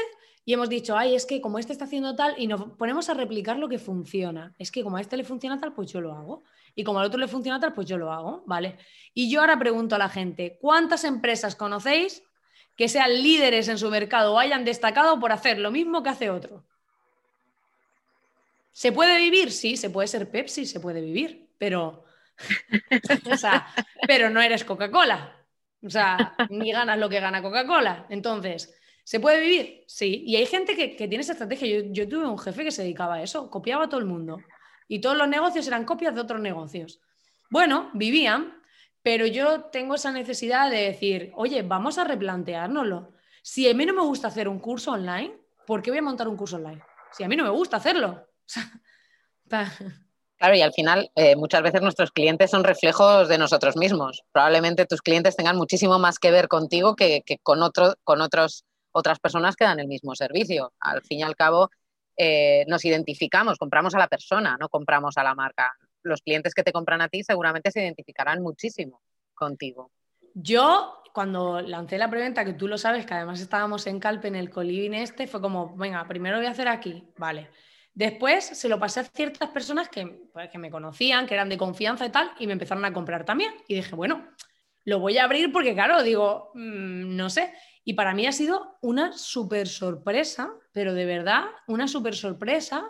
[SPEAKER 2] y hemos dicho, ay, es que como este está haciendo tal, y nos ponemos a replicar lo que funciona. Es que como a este le funciona tal, pues yo lo hago. Y como al otro le funciona tal, pues yo lo hago, ¿vale? Y yo ahora pregunto a la gente, ¿cuántas empresas conocéis que sean líderes en su mercado o hayan destacado por hacer lo mismo que hace otro. ¿Se puede vivir? Sí, se puede ser Pepsi, se puede vivir, pero, pero no eres Coca-Cola. O sea, ni ganas lo que gana Coca-Cola. Entonces, ¿se puede vivir? Sí. Y hay gente que, tiene esa estrategia. Yo, yo, tuve un jefe que se dedicaba a eso, copiaba a todo el mundo. Y todos los negocios eran copias de otros negocios. Bueno, vivían, pero yo tengo esa necesidad de decir, oye, vamos a replanteárnoslo. Si a mí no me gusta hacer un curso online, ¿por qué voy a montar un curso online? Si a mí no me gusta hacerlo.
[SPEAKER 1] Claro, y al final eh, muchas veces nuestros clientes son reflejos de nosotros mismos. Probablemente tus clientes tengan muchísimo más que ver contigo que, con, otro, con otros, otras personas que dan el mismo servicio. Al fin y al cabo, eh, nos identificamos, compramos a la persona, no compramos a la marca los clientes que te compran a ti seguramente se identificarán muchísimo contigo.
[SPEAKER 2] Yo, cuando lancé la preventa, que tú lo sabes, que además estábamos en Calpe en el coliving este, fue como, venga, primero voy a hacer aquí, vale. Después se lo pasé a ciertas personas que, pues, que me conocían, que eran de confianza y tal, y me empezaron a comprar también. Y dije, bueno, lo voy a abrir porque, claro, digo, mm, no sé. Y para mí ha sido una súper sorpresa, pero de verdad, una súper sorpresa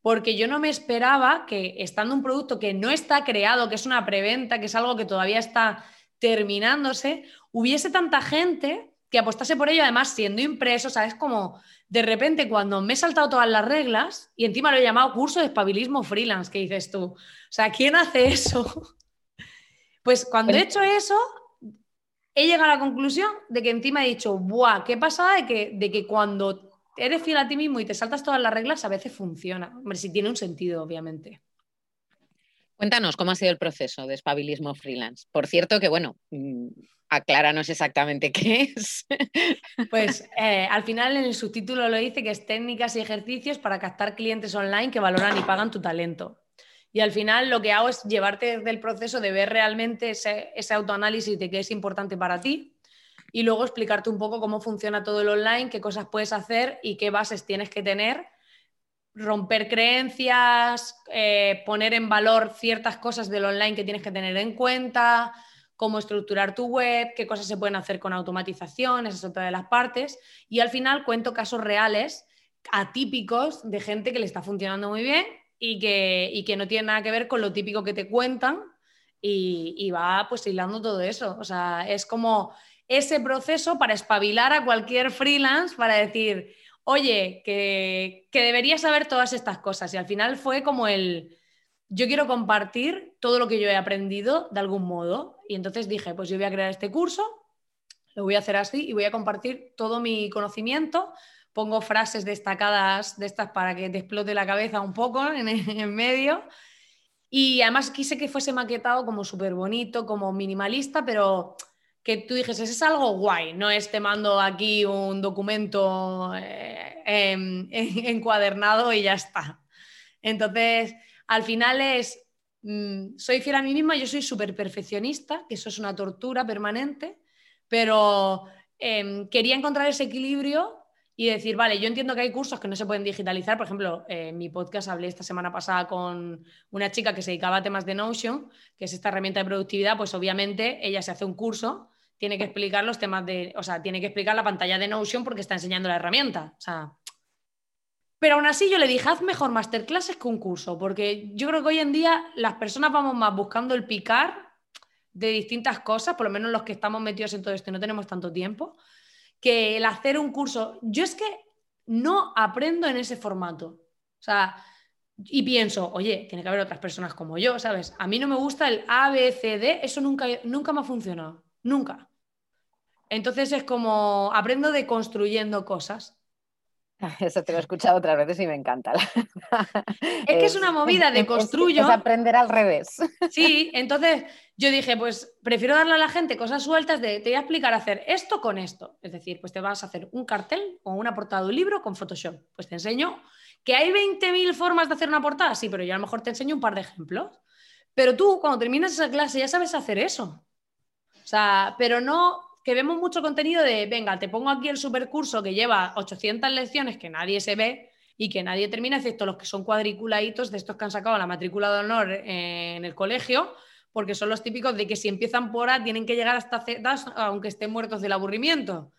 [SPEAKER 2] porque yo no me esperaba que estando un producto que no está creado, que es una preventa, que es algo que todavía está terminándose, hubiese tanta gente que apostase por ello, además siendo impreso, ¿sabes? Como de repente cuando me he saltado todas las reglas y encima lo he llamado curso de espabilismo freelance, ¿qué dices tú? O sea, ¿quién hace eso? Pues cuando he hecho eso, he llegado a la conclusión de que encima he dicho, ¡buah! ¿Qué pasada de que, de que cuando eres fiel a ti mismo y te saltas todas las reglas, a veces funciona. Hombre, si tiene un sentido, obviamente.
[SPEAKER 1] Cuéntanos cómo ha sido el proceso de espabilismo freelance. Por cierto, que bueno, mm, acláranos exactamente qué es.
[SPEAKER 2] Pues eh, al final en el subtítulo lo dice que es técnicas y ejercicios para captar clientes online que valoran y pagan tu talento. Y al final lo que hago es llevarte del proceso de ver realmente ese, ese autoanálisis de qué es importante para ti, y luego explicarte un poco cómo funciona todo el online, qué cosas puedes hacer y qué bases tienes que tener, romper creencias, eh, poner en valor ciertas cosas del online que tienes que tener en cuenta, cómo estructurar tu web, qué cosas se pueden hacer con automatización, esa es otra de las partes. Y al final cuento casos reales atípicos de gente que le está funcionando muy bien y que, y que no tiene nada que ver con lo típico que te cuentan y, va pues hilando todo eso. O sea, es como ese proceso para espabilar a cualquier freelance para decir, oye, que, que saber todas estas cosas. Y al final fue como el, yo quiero compartir todo lo que yo he aprendido de algún modo. Y entonces dije, pues yo voy a crear este curso, lo voy a hacer así y voy a compartir todo mi conocimiento. Pongo frases destacadas de estas para que te explote la cabeza un poco en, en medio y además quise que fuese maquetado como súper bonito, como minimalista, pero que tú dijes, es algo guay, no es te mando aquí un documento eh, encuadernado y ya está. Entonces, al final es, mm, soy fiel a mí misma, yo soy súper perfeccionista, que eso es una tortura permanente, pero em, quería encontrar ese equilibrio y decir, vale, yo entiendo que hay cursos que no se pueden digitalizar. Por ejemplo, en mi podcast hablé esta semana pasada con una chica que se dedicaba a temas de Notion, que es esta herramienta de productividad, pues obviamente ella se hace un curso, tiene que explicar los temas de, o sea, tiene que explicar la pantalla de Notion porque está enseñando la herramienta. O sea, pero aún así yo le dije, haz mejor masterclasses que un curso, porque yo creo que hoy en día las personas vamos más buscando el picar de distintas cosas, por lo menos los que estamos metidos en todo esto y no tenemos tanto tiempo, que el hacer un curso. Yo es que no aprendo en ese formato. O sea, y pienso, oye, tiene que haber otras personas como yo, ¿sabes? A mí no me gusta el A, B, C, D, eso nunca, nunca me ha funcionado, nunca. Entonces es como aprendo de construyendo cosas.
[SPEAKER 1] Eso te lo he escuchado otras veces y me encanta.
[SPEAKER 2] Es que es una movida de construyo.
[SPEAKER 1] Es, aprender al revés.
[SPEAKER 2] Sí, entonces yo dije, pues prefiero darle a la gente cosas sueltas de te voy a explicar hacer esto con esto. Es decir, pues te vas a hacer un cartel o una portada de un libro con Photoshop. Pues te enseño que hay 20.000 formas de hacer una portada, sí, pero yo a lo mejor te enseño un par de ejemplos. Pero tú, cuando terminas esa clase, ya sabes hacer eso. O sea, pero no que vemos mucho contenido de, venga, te pongo aquí el supercurso que lleva 800 lecciones que nadie se ve y que nadie termina, excepto los que son cuadriculaditos de estos que han sacado la matrícula de honor en el colegio, porque son los típicos de que si empiezan por A tienen que llegar hasta Z, aunque estén muertos del aburrimiento.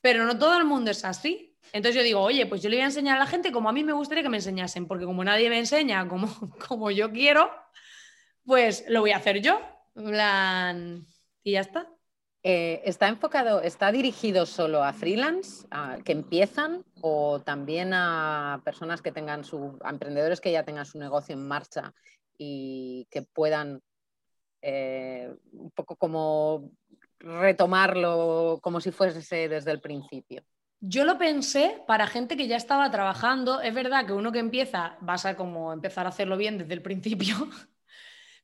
[SPEAKER 2] Pero no todo el mundo es así. Entonces yo digo, oye, pues yo le voy a enseñar a la gente como a mí me gustaría que me enseñasen, porque como nadie me enseña como, como yo quiero, pues lo voy a hacer yo. Y ya está.
[SPEAKER 1] Eh, ¿Está enfocado, está dirigido solo a freelance, que empiezan, o también a personas que tengan su, a emprendedores que ya tengan su negocio en marcha y que puedan eh, un poco como retomarlo como si fuese desde el principio?
[SPEAKER 2] Yo lo pensé para gente que ya estaba trabajando. Es verdad que uno que empieza vas a como empezar a hacerlo bien desde el principio,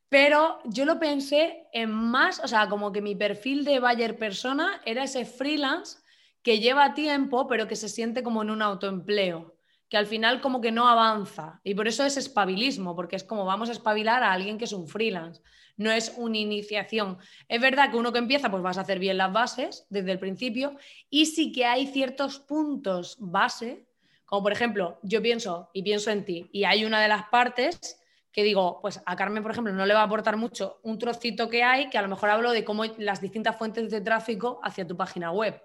[SPEAKER 2] Pero yo lo pensé en más, o sea, como que mi perfil de buyer persona era ese freelance que lleva tiempo, pero que se siente como en un autoempleo, que al final como que no avanza. Y por eso es espabilismo, porque es como vamos a espabilar a alguien que es un freelance, no es una iniciación. Es verdad que uno que empieza, pues vas a hacer bien las bases desde el principio, y sí que hay ciertos puntos base, como por ejemplo, yo pienso y pienso en ti, y hay una de las partes que digo, pues a Carmen, por ejemplo, no le va a aportar mucho un trocito que hay, que a lo mejor hablo de cómo las distintas fuentes de tráfico hacia tu página web.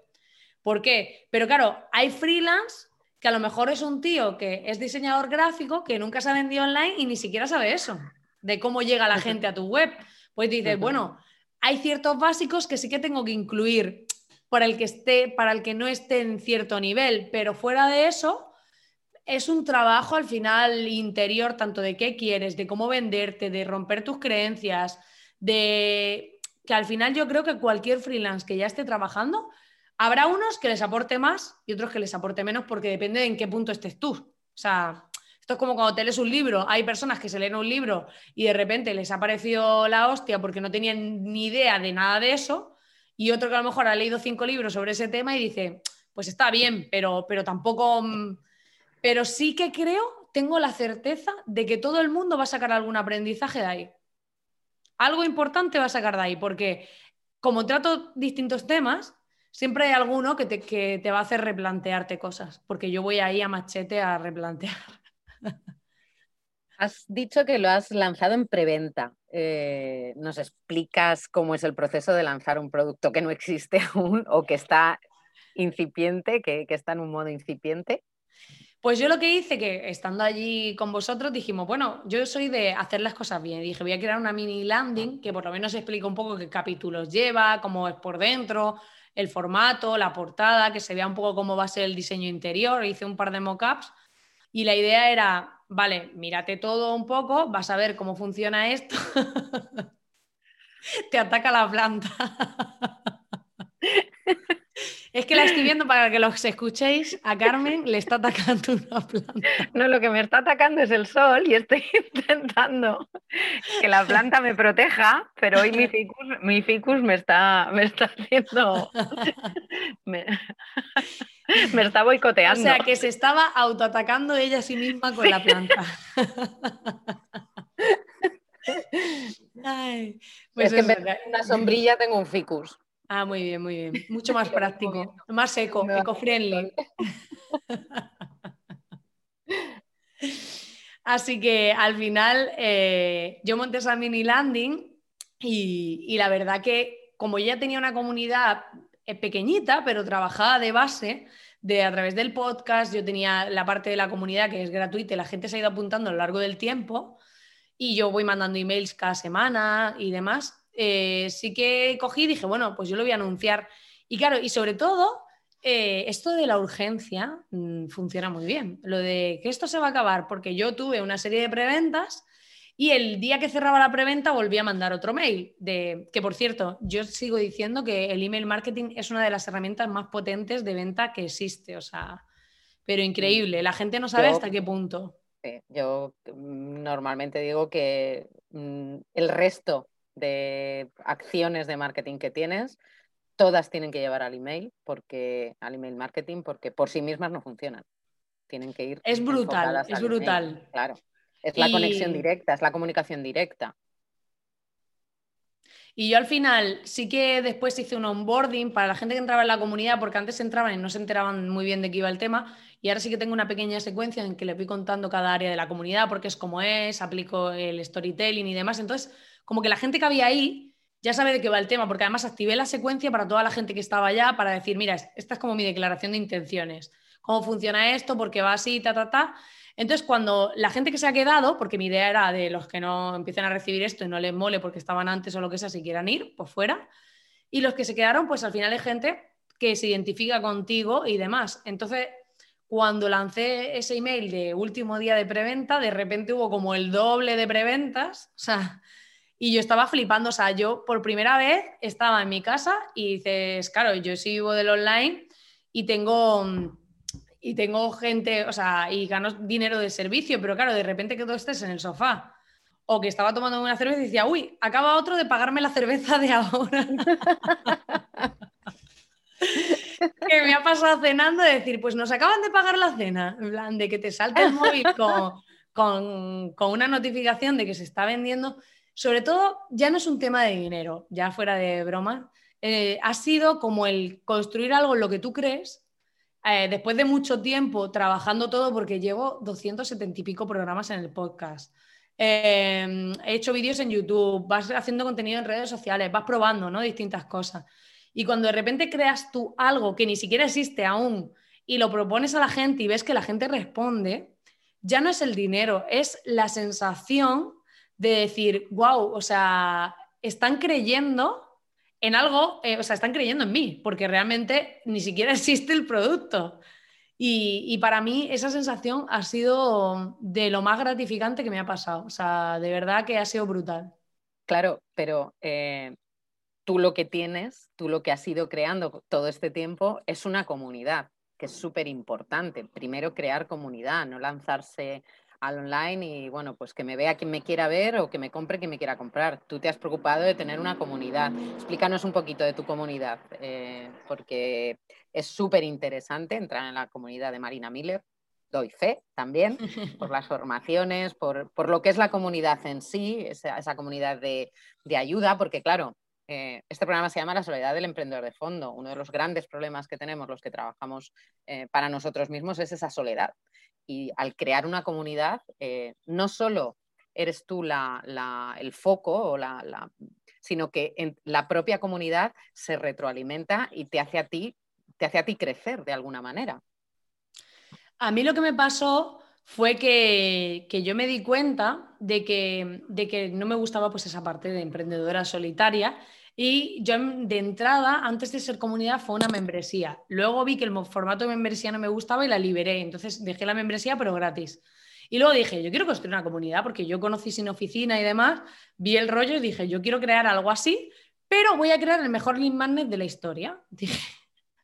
[SPEAKER 2] ¿Por qué? Pero claro, hay freelance que a lo mejor es un tío que es diseñador gráfico, que nunca se ha vendido online y ni siquiera sabe eso, de cómo llega la gente a tu web. Pues dices, bueno, hay ciertos básicos que sí que tengo que incluir para el que esté, para el que no esté en cierto nivel, pero fuera de eso, es un trabajo al final interior, tanto de qué quieres, de cómo venderte, de romper tus creencias, de que al final yo creo que cualquier freelance que ya esté trabajando, habrá unos que les aporte más y otros que les aporte menos porque depende de en qué punto estés tú. O sea, esto es como cuando te lees un libro, hay personas que se leen un libro y de repente les ha parecido la hostia porque no tenían ni idea de nada de eso y otro que a lo mejor ha leído cinco libros sobre ese tema y dice, pues está bien, pero, pero tampoco mm, pero sí que creo, tengo la certeza de que todo el mundo va a sacar algún aprendizaje de ahí. Algo importante va a sacar de ahí, porque como trato distintos temas, siempre hay alguno que te, va a hacer replantearte cosas, porque yo voy ahí a machete a replantear.
[SPEAKER 1] Has dicho que lo has lanzado en preventa. Eh, ¿Nos explicas cómo es el proceso de lanzar un producto que no existe aún o que está incipiente, que está en un modo incipiente?
[SPEAKER 2] Pues yo lo que hice, que estando allí con vosotros, dijimos, bueno, yo soy de hacer las cosas bien. dije, voy a crear una mini landing que por lo menos explica un poco qué capítulos lleva, cómo es por dentro, el formato, la portada, que se vea un poco cómo va a ser el diseño interior. Hice un par de mockups y la idea era, vale, mírate todo un poco, vas a ver cómo funciona esto. Te ataca la planta. Es que la estoy viendo para que los escuchéis. A Carmen le está atacando una planta.
[SPEAKER 1] No, lo que me está atacando es el sol y estoy intentando que la planta me proteja, pero hoy mi ficus, mi ficus me, está, me está haciendo. Me, me está boicoteando.
[SPEAKER 2] O sea, que se estaba autoatacando ella a sí misma con la planta.
[SPEAKER 1] pues es que en vez de una sombrilla tengo un ficus.
[SPEAKER 2] Ah, muy bien, muy bien. Mucho más práctico, más eco, eco-friendly. Así que al final eh, yo monté esa mini landing y, la verdad que como ya tenía una comunidad eh, pequeñita, pero trabajaba de base, de a través del podcast, yo tenía la parte de la comunidad que es gratuita y la gente se ha ido apuntando a lo largo del tiempo y yo voy mandando emails cada semana y demás. Eh, sí que cogí y dije, bueno, pues yo lo voy a anunciar. Y claro, y sobre todo, eh, esto de la urgencia mm, funciona muy bien. Lo de que esto se va a acabar, porque yo tuve una serie de preventas y el día que cerraba la preventa volví a mandar otro mail. De, que por cierto, yo sigo diciendo que el email marketing es una de las herramientas más potentes de venta que existe. O sea, pero increíble. La gente no sabe hasta qué punto.
[SPEAKER 1] yo mm, normalmente digo que mm, el resto de acciones de marketing que tienes, todas tienen que llevar al email, porque al email marketing, porque por sí mismas no funcionan. Tienen que ir.
[SPEAKER 2] Es brutal, es brutal.
[SPEAKER 1] Claro. Es la conexión directa, es la comunicación directa.
[SPEAKER 2] Y yo al final sí que después hice un onboarding para la gente que entraba en la comunidad, porque antes entraban y no se enteraban muy bien de qué iba el tema. Y ahora sí que tengo una pequeña secuencia en que le voy contando cada área de la comunidad, porque es como es, aplico el storytelling y demás. Entonces, como que la gente que había ahí ya sabe de qué va el tema, porque además activé la secuencia para toda la gente que estaba allá para decir, mira, esta es como mi declaración de intenciones, cómo funciona esto, por qué va así, ta, ta, ta. Entonces, cuando la gente que se ha quedado, porque mi idea era de los que no empiecen a recibir esto y no les mole porque estaban antes o lo que sea, si quieran ir, pues fuera. Y los que se quedaron, pues al final hay gente que se identifica contigo y demás. Entonces, cuando lancé ese email de último día de preventa, de repente hubo como el doble de preventas. O sea, y yo estaba flipando, o sea, yo por primera vez estaba en mi casa y dices, claro, yo sí vivo del online y tengo, y tengo gente, o sea, y gano dinero de servicio, pero claro, de repente que tú estés en el sofá o que estaba tomando una cerveza y decía, uy, acaba otro de pagarme la cerveza de ahora. que me ha pasado cenando de decir, pues nos acaban de pagar la cena, en plan, de que te salte el móvil con, con, con una notificación de que se está vendiendo sobre todo, ya no es un tema de dinero, ya fuera de broma, eh, ha sido como el construir algo en lo que tú crees, eh, después de mucho tiempo trabajando todo, porque llevo 270 y pico programas en el podcast. Eh, he hecho vídeos en YouTube, vas haciendo contenido en redes sociales, vas probando ¿no? distintas cosas. Y cuando de repente creas tú algo que ni siquiera existe aún y lo propones a la gente y ves que la gente responde, ya no es el dinero, es la sensación de decir, wow, o sea, están creyendo en algo, eh, o sea, están creyendo en mí, porque realmente ni siquiera existe el producto. Y, para mí esa sensación ha sido de lo más gratificante que me ha pasado. O sea, de verdad que ha sido brutal.
[SPEAKER 1] Claro, pero eh, tú lo que tienes, tú lo que has ido creando todo este tiempo es una comunidad, que es súper importante. Primero crear comunidad, no lanzarse al online y bueno, pues que me vea quien me quiera ver o que me compre quien me quiera comprar. Tú te has preocupado de tener una comunidad. Explícanos un poquito de tu comunidad, eh, porque es súper interesante entrar en la comunidad de Marina Miller. Doy fe también por las formaciones, por, lo que es la comunidad en sí, esa, esa comunidad de, ayuda, porque claro, eh, este programa se llama La soledad del emprendedor de fondo. Uno de los grandes problemas que tenemos los que trabajamos eh, para nosotros mismos es esa soledad y al crear una comunidad, eh, no solo eres tú el foco, sino que la propia comunidad se retroalimenta y te hace a ti crecer de alguna manera.
[SPEAKER 2] A mí lo que me pasó fue que, yo me di cuenta de que, de que no me gustaba pues esa parte de emprendedora solitaria y yo de entrada, antes de ser comunidad, fue una membresía. Luego vi que el formato de membresía no me gustaba y la liberé. Entonces dejé la membresía, pero gratis. Y luego dije, yo quiero construir una comunidad porque yo conocí sin oficina y demás, vi el rollo y dije, yo quiero crear algo así, pero voy a crear el mejor link magnet de la historia. Dije,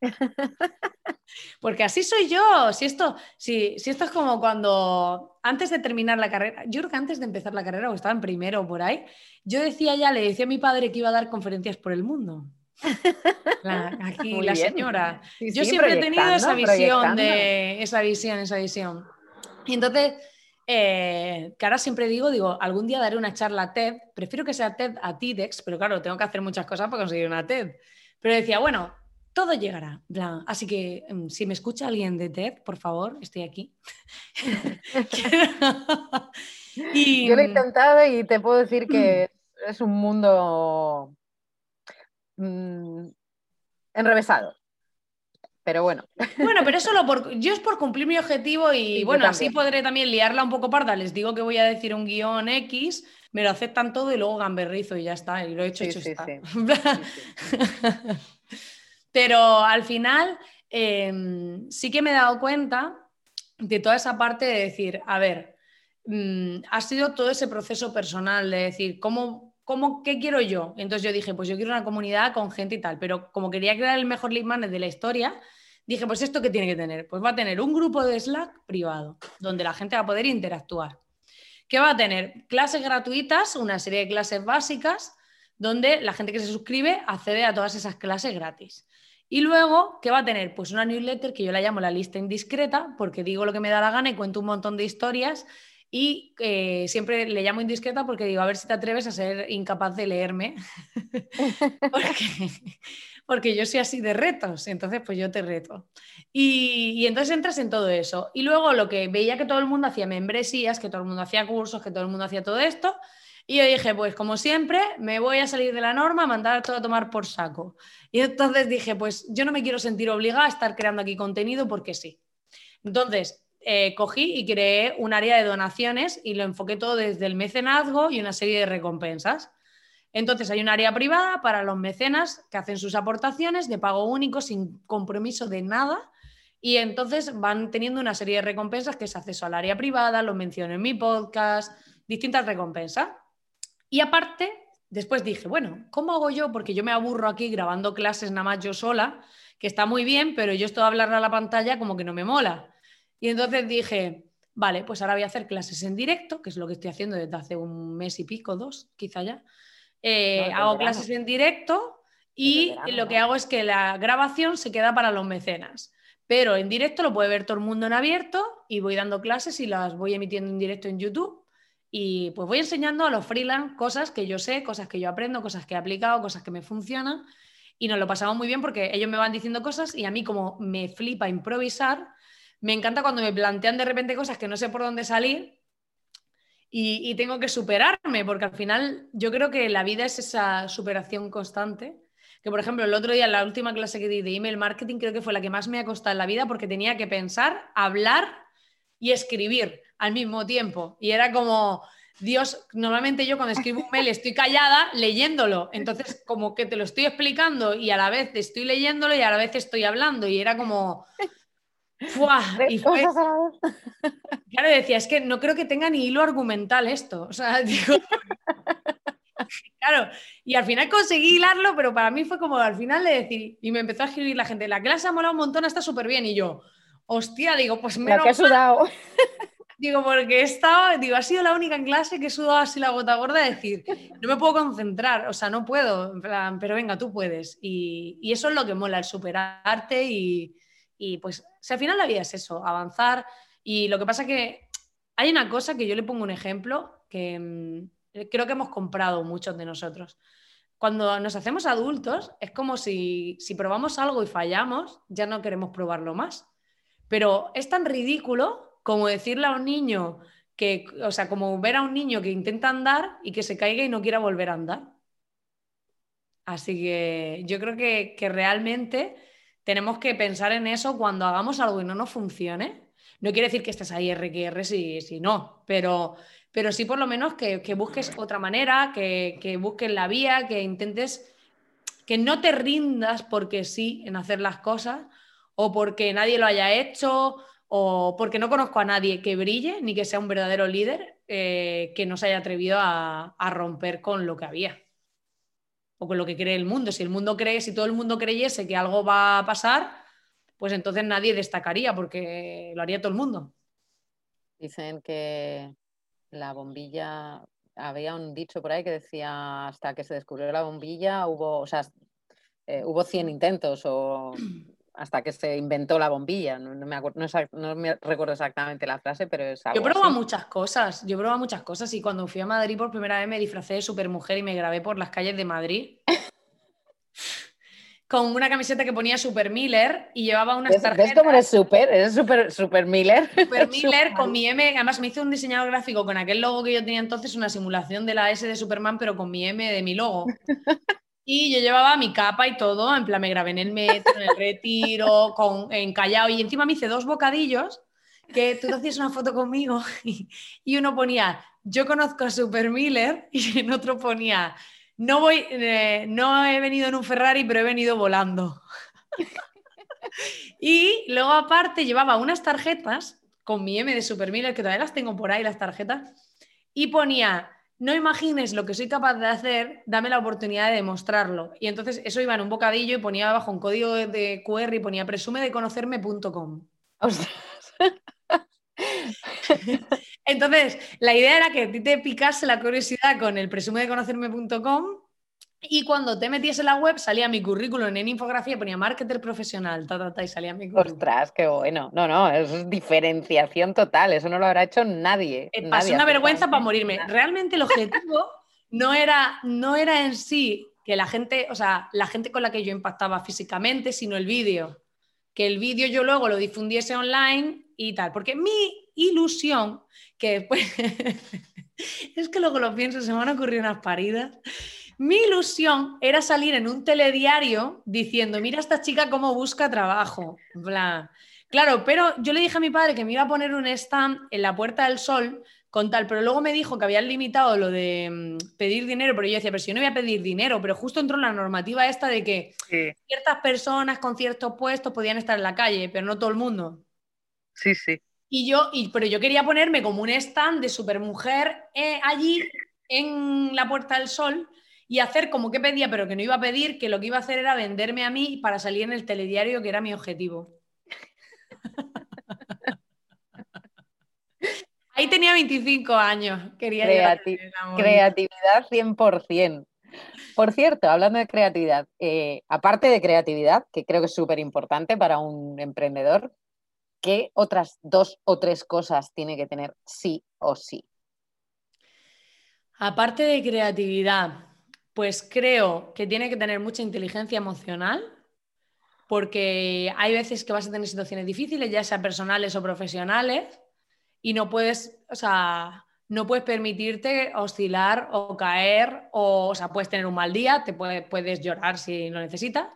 [SPEAKER 2] porque así soy yo. Si esto, si, si esto es como cuando antes de terminar la carrera, yo creo que antes de empezar la carrera, o estaba en primero por ahí, yo decía ya, le decía a mi padre que iba a dar conferencias por el mundo. aquí, la señora. yo siempre he tenido esa visión de esa visión, esa visión. Y entonces, eh, que ahora siempre digo, digo, algún día daré una charla TED, prefiero que sea TED a TEDx, pero claro, tengo que hacer muchas cosas para conseguir una TED. Pero decía, bueno, todo llegará. Así que em, si me escucha alguien de TED, por favor, estoy aquí.
[SPEAKER 1] Yo lo he intentado y te puedo decir que es un mundo mm, enrevesado. Pero bueno.
[SPEAKER 2] Bueno, pero eso lo por, yo es por cumplir mi objetivo y bueno, así podré también liarla un poco parda. Les digo que voy a decir un guion X, me lo aceptan todo y luego gamberrizo y ya está. Y lo he hecho, hecho está. Pero al final em, sí que me he dado cuenta de toda esa parte de decir, a ver, mm, ha sido todo ese proceso personal de decir, ¿cómo, cómo, ¿qué quiero yo? Entonces yo dije, pues yo quiero una comunidad con gente y tal, pero como quería crear el mejor lead de la historia, dije, pues esto qué tiene que tener? Pues va a tener un grupo de Slack privado, donde la gente va a poder interactuar. ¿Qué va a tener? Clases gratuitas, una serie de clases básicas, donde la gente que se suscribe accede a todas esas clases gratis. Y luego, ¿qué va a tener? Pues una newsletter que yo la llamo la lista indiscreta, porque digo lo que me da la gana y cuento un montón de historias. Y eh, siempre le llamo indiscreta porque digo, a ver si te atreves a ser incapaz de leerme. porque, yo soy así de retos, entonces pues yo te reto. Y, y, entonces entras en todo eso. Y luego lo que veía que todo el mundo hacía membresías, que todo el mundo hacía cursos, que todo el mundo hacía todo esto, y yo dije, pues como siempre, me voy a salir de la norma, mandar todo a tomar por saco. Y entonces dije, pues yo no me quiero sentir obligada a estar creando aquí contenido porque sí. Entonces, eh, cogí y creé un área de donaciones y lo enfoqué todo desde el mecenazgo y una serie de recompensas. Entonces hay un área privada para los mecenas que hacen sus aportaciones de pago único sin compromiso de nada y entonces van teniendo una serie de recompensas que es acceso al área privada, lo menciono en mi podcast, distintas recompensas. Y aparte, después dije, bueno, ¿cómo hago yo? Porque yo me aburro aquí grabando clases nada más yo sola, que está muy bien, pero yo esto de hablar a la pantalla como que no me mola. Y entonces dije, vale, pues ahora voy a hacer clases en directo, que es lo que estoy haciendo desde hace un mes y pico, dos, quizá ya. Eh, hago clases en directo y lo que hago es que la grabación se queda para los mecenas. Pero en directo lo puede ver todo el mundo en abierto y voy dando clases y las voy emitiendo en directo en YouTube y pues voy enseñando a los freelance cosas que yo sé, cosas que yo aprendo, cosas que he aplicado, cosas que me funcionan. Y nos lo pasamos muy bien porque ellos me van diciendo cosas y a mí como me flipa improvisar, me encanta cuando me plantean de repente cosas que no sé por dónde salir y, y tengo que superarme, porque al final yo creo que la vida es esa superación constante. Que por ejemplo, el otro día, en la última clase que di de email marketing, creo que fue la que más me ha costado en la vida porque tenía que pensar, hablar y escribir al mismo tiempo. Y era como, Dios, normalmente yo cuando escribo un mail estoy callada leyéndolo, entonces como que te lo estoy explicando y a la vez estoy leyéndolo y a la vez estoy hablando y era como... Y claro, decía, es que no creo que tenga ni hilo argumental esto. O sea, digo, claro, y al final conseguí hilarlo, pero para mí fue como al final de decir, y me empezó a escribir la gente, la clase ha molado un montón, está súper bien, y yo, hostia, digo, pues me...
[SPEAKER 1] La que sudado.
[SPEAKER 2] Digo, porque he estado, digo, ha sido la única en clase que he sudado así la gota gorda de decir, no me puedo concentrar, o sea, no puedo, pero venga, tú puedes. Y, y, eso es lo que mola, el superarte y, y pues, si al final la vida es eso, avanzar. Y lo que pasa que hay una cosa que yo le pongo un ejemplo que mm, creo que hemos comprado muchos de nosotros. Cuando nos hacemos adultos, es como si, si probamos algo y fallamos, ya no queremos probarlo más. Pero es tan ridículo como decirle a un niño que, o sea, como ver a un niño que intenta andar y que se caiga y no quiera volver a andar. Así que yo creo que, realmente tenemos que pensar en eso cuando hagamos algo y no nos funcione. No quiere decir que estés ahí RQR si, si no, pero, pero sí por lo menos que, busques otra manera, que, que busques la vía, que intentes, que no te rindas porque sí en hacer las cosas o porque nadie lo haya hecho o porque no conozco a nadie que brille ni que sea un verdadero líder eh, que no se haya atrevido a, romper con lo que había o con lo que cree el mundo. Si el mundo cree, si todo el mundo creyese que algo va a pasar, pues entonces nadie destacaría porque lo haría todo el mundo.
[SPEAKER 1] Dicen que la bombilla, había un dicho por ahí que decía hasta que se descubrió la bombilla hubo, o sea, eh, hubo 100 intentos o hasta que se inventó la bombilla. No, me, no, me, recuerdo exactamente la frase, pero es algo
[SPEAKER 2] Yo probo muchas cosas, yo probo muchas cosas y cuando fui a Madrid por primera vez me disfracé de supermujer y me grabé por las calles de Madrid. con una camiseta que ponía Super Miller y llevaba unas tarjetas.
[SPEAKER 1] ¿Ves cómo eres super? Eres super, super Miller.
[SPEAKER 2] Super Miller con mi M. Además, me hizo un diseñador gráfico con aquel logo que yo tenía entonces, una simulación de la S de Superman, pero con mi M de mi logo. Y yo llevaba mi capa y todo, en plan me grabé en el metro, en el retiro, con, en Callao y encima me hice dos bocadillos que tú te hacías una foto conmigo y, uno ponía yo conozco a Super Miller y en otro ponía no voy, eh, no he venido en un Ferrari pero he venido volando. y luego aparte llevaba unas tarjetas con mi M de Super Miller que todavía las tengo por ahí las tarjetas y ponía no imagines lo que soy capaz de hacer, dame la oportunidad de demostrarlo. Y entonces eso iba en un bocadillo y ponía abajo un código de QR y ponía presume de conocerme.com. entonces, la idea era que a ti te picase la curiosidad con el presume de conocerme.com y cuando te metías en la web, salía mi currículum en infografía, ponía marketer profesional, y salía mi currículum.
[SPEAKER 1] Ostras, qué bueno. No, no, es diferenciación total, eso no lo habrá hecho nadie.
[SPEAKER 2] Eh, pasé una vergüenza para morirme. Realmente el objetivo no era, no era en sí que la gente, o sea, la gente con la que yo impactaba físicamente, sino el vídeo. Que el vídeo yo luego lo difundiese online y tal. Porque mi ilusión, que después, es que luego lo pienso, se me han ocurrido unas paridas mi ilusión era salir en un telediario diciendo, mira esta chica cómo busca trabajo. Claro, pero yo le dije a mi padre que me iba a poner un stand en la Puerta del Sol con tal, pero luego me dijo que habían limitado lo de mm, pedir dinero, pero yo decía, pero si yo no voy a pedir dinero, pero justo entró la normativa esta de que ciertas personas con ciertos puestos podían estar en la calle, pero no todo el mundo.
[SPEAKER 1] Sí, sí.
[SPEAKER 2] Y yo, y, pero yo quería ponerme como un stand de supermujer eh, allí en la Puerta del Sol y hacer como que pedía, pero que no iba a pedir, que lo que iba a hacer era venderme a mí para salir en el telediario, que era mi objetivo. Ahí tenía 25 años, quería
[SPEAKER 1] Creatividad 100%. Por cierto, hablando de creatividad, eh, aparte de creatividad, que creo que es súper importante para un emprendedor, ¿qué otras dos o tres cosas tiene que tener sí o sí?
[SPEAKER 2] Aparte de creatividad, pues creo que tiene que tener mucha inteligencia emocional, porque hay veces que vas a tener situaciones difíciles, ya sea personales o profesionales, y no puedes, o sea, no puedes permitirte oscilar o caer, o, sea, puedes tener un mal día, te puedes llorar si lo necesitas,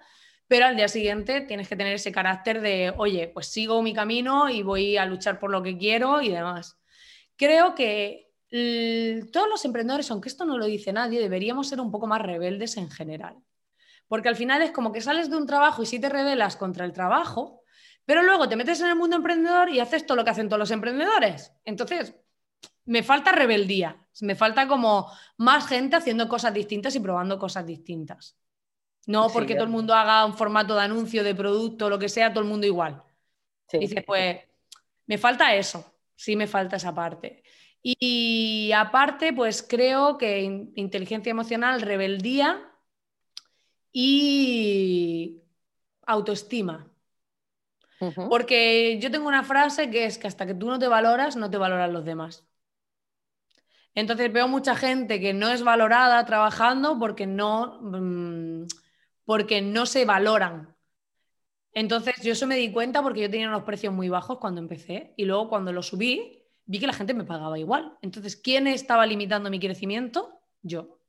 [SPEAKER 2] pero al día siguiente tienes que tener ese carácter de, oye, pues sigo mi camino y voy a luchar por lo que quiero y demás. Creo que todos los emprendedores, aunque esto no lo dice nadie, deberíamos ser un poco más rebeldes en general. Porque al final es como que sales de un trabajo y sí te rebelas contra el trabajo, pero luego te metes en el mundo emprendedor y haces todo lo que hacen todos los emprendedores. Entonces, me falta rebeldía, me falta como más gente haciendo cosas distintas y probando cosas distintas. No porque todo el mundo haga un formato de anuncio, de producto, lo que sea, todo el mundo igual. Dices, pues, me falta eso, sí me falta esa parte. Y aparte, pues creo que inteligencia emocional, rebeldía y autoestima. Porque yo tengo una frase que es que hasta que tú no te valoras, no te valoran los demás. Entonces veo mucha gente que no es valorada trabajando porque no, mm, porque no se valoran. Entonces yo eso me di cuenta porque yo tenía unos precios muy bajos cuando empecé y luego cuando lo subí vi que la gente me pagaba igual. Entonces, ¿quién estaba limitando mi crecimiento? Yo.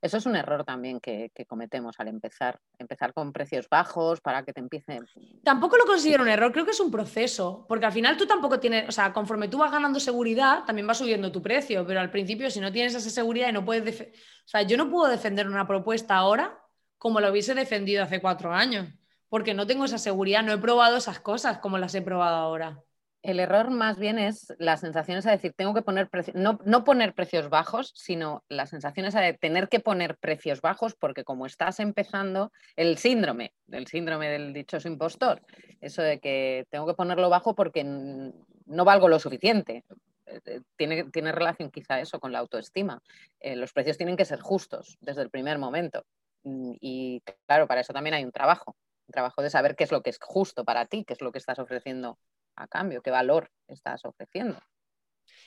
[SPEAKER 1] Eso es un error también que, cometemos al empezar. Empezar con precios bajos para que te empiecen.
[SPEAKER 2] Tampoco lo considero un error, creo que es un proceso, porque al final tú tampoco tienes, o sea, conforme tú vas ganando seguridad, también va subiendo tu precio, pero al principio si no tienes esa seguridad y no puedes, o sea, yo no puedo defender una propuesta ahora como lo hubiese defendido hace cuatro años, porque no tengo esa seguridad, no he probado esas cosas como las he probado ahora.
[SPEAKER 1] El error más bien es la sensación esa de decir, tengo que poner precios, no, no, poner precios bajos, sino la sensación esa de tener que poner precios bajos porque como estás empezando, el síndrome, el síndrome del dichoso impostor, eso de que tengo que ponerlo bajo porque no valgo lo suficiente. Eh, eh, tiene, tiene relación quizá eso con la autoestima. Eh, los precios tienen que ser justos desde el primer momento. Mm, y claro, para eso también hay un trabajo, un trabajo de saber qué es lo que es justo para ti, qué es lo que estás ofreciendo a cambio, qué valor estás ofreciendo.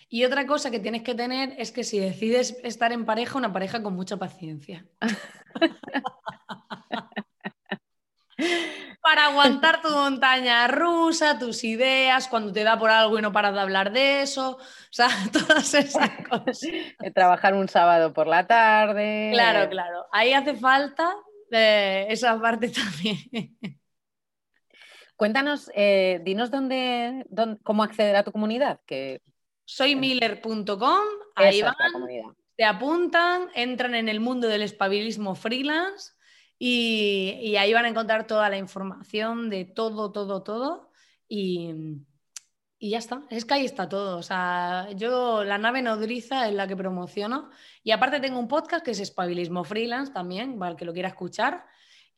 [SPEAKER 2] Y otra cosa que tienes que tener es que si decides estar en pareja, una pareja con mucha paciencia. Para aguantar tu montaña rusa, tus ideas, cuando te da por algo y no paras de hablar de eso, o sea, todas esas cosas.
[SPEAKER 1] Trabajar un sábado por la tarde.
[SPEAKER 2] Claro, claro. Ahí hace falta eh, esa parte también.
[SPEAKER 1] Cuéntanos, eh, dinos dónde, cómo acceder a tu comunidad. Que...
[SPEAKER 2] Soymiller.com, ahí van, te apuntan, entran en el mundo del espabilismo freelance y, ahí van a encontrar toda la información de todo, todo, todo. Y, y ya está, es que ahí está todo. O sea, yo la nave nodriza es la que promociono. Y aparte tengo un podcast que es Espabilismo Freelance también, para el que lo quiera escuchar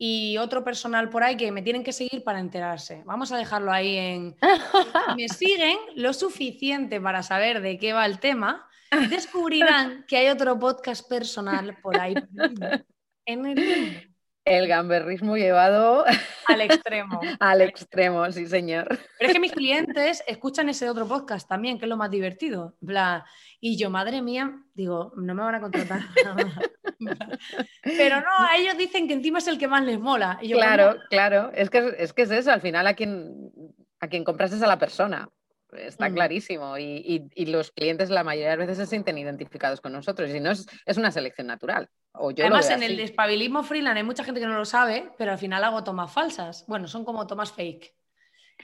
[SPEAKER 2] y otro personal por ahí que me tienen que seguir para enterarse. Vamos a dejarlo ahí en... me siguen lo suficiente para saber de qué va el tema y descubrirán que hay otro podcast personal por ahí en el
[SPEAKER 1] el gamberrismo llevado
[SPEAKER 2] al extremo.
[SPEAKER 1] al extremo, sí, señor.
[SPEAKER 2] Pero es que mis clientes escuchan ese otro podcast también, que es lo más divertido. Y yo, madre mía, digo, no me van a contratar. Pero no, a ellos dicen que encima es el que más les mola.
[SPEAKER 1] claro, claro. Es que, es que es eso, al final a quien, a quien compras es a la persona está mm. clarísimo. Y, los clientes la mayoría de las veces se sienten identificados con nosotros. Y no es, es una selección natural. O yo
[SPEAKER 2] Además, en el despabilismo freelance hay mucha gente que no lo sabe, pero al final hago tomas falsas. Bueno, son como tomas fake.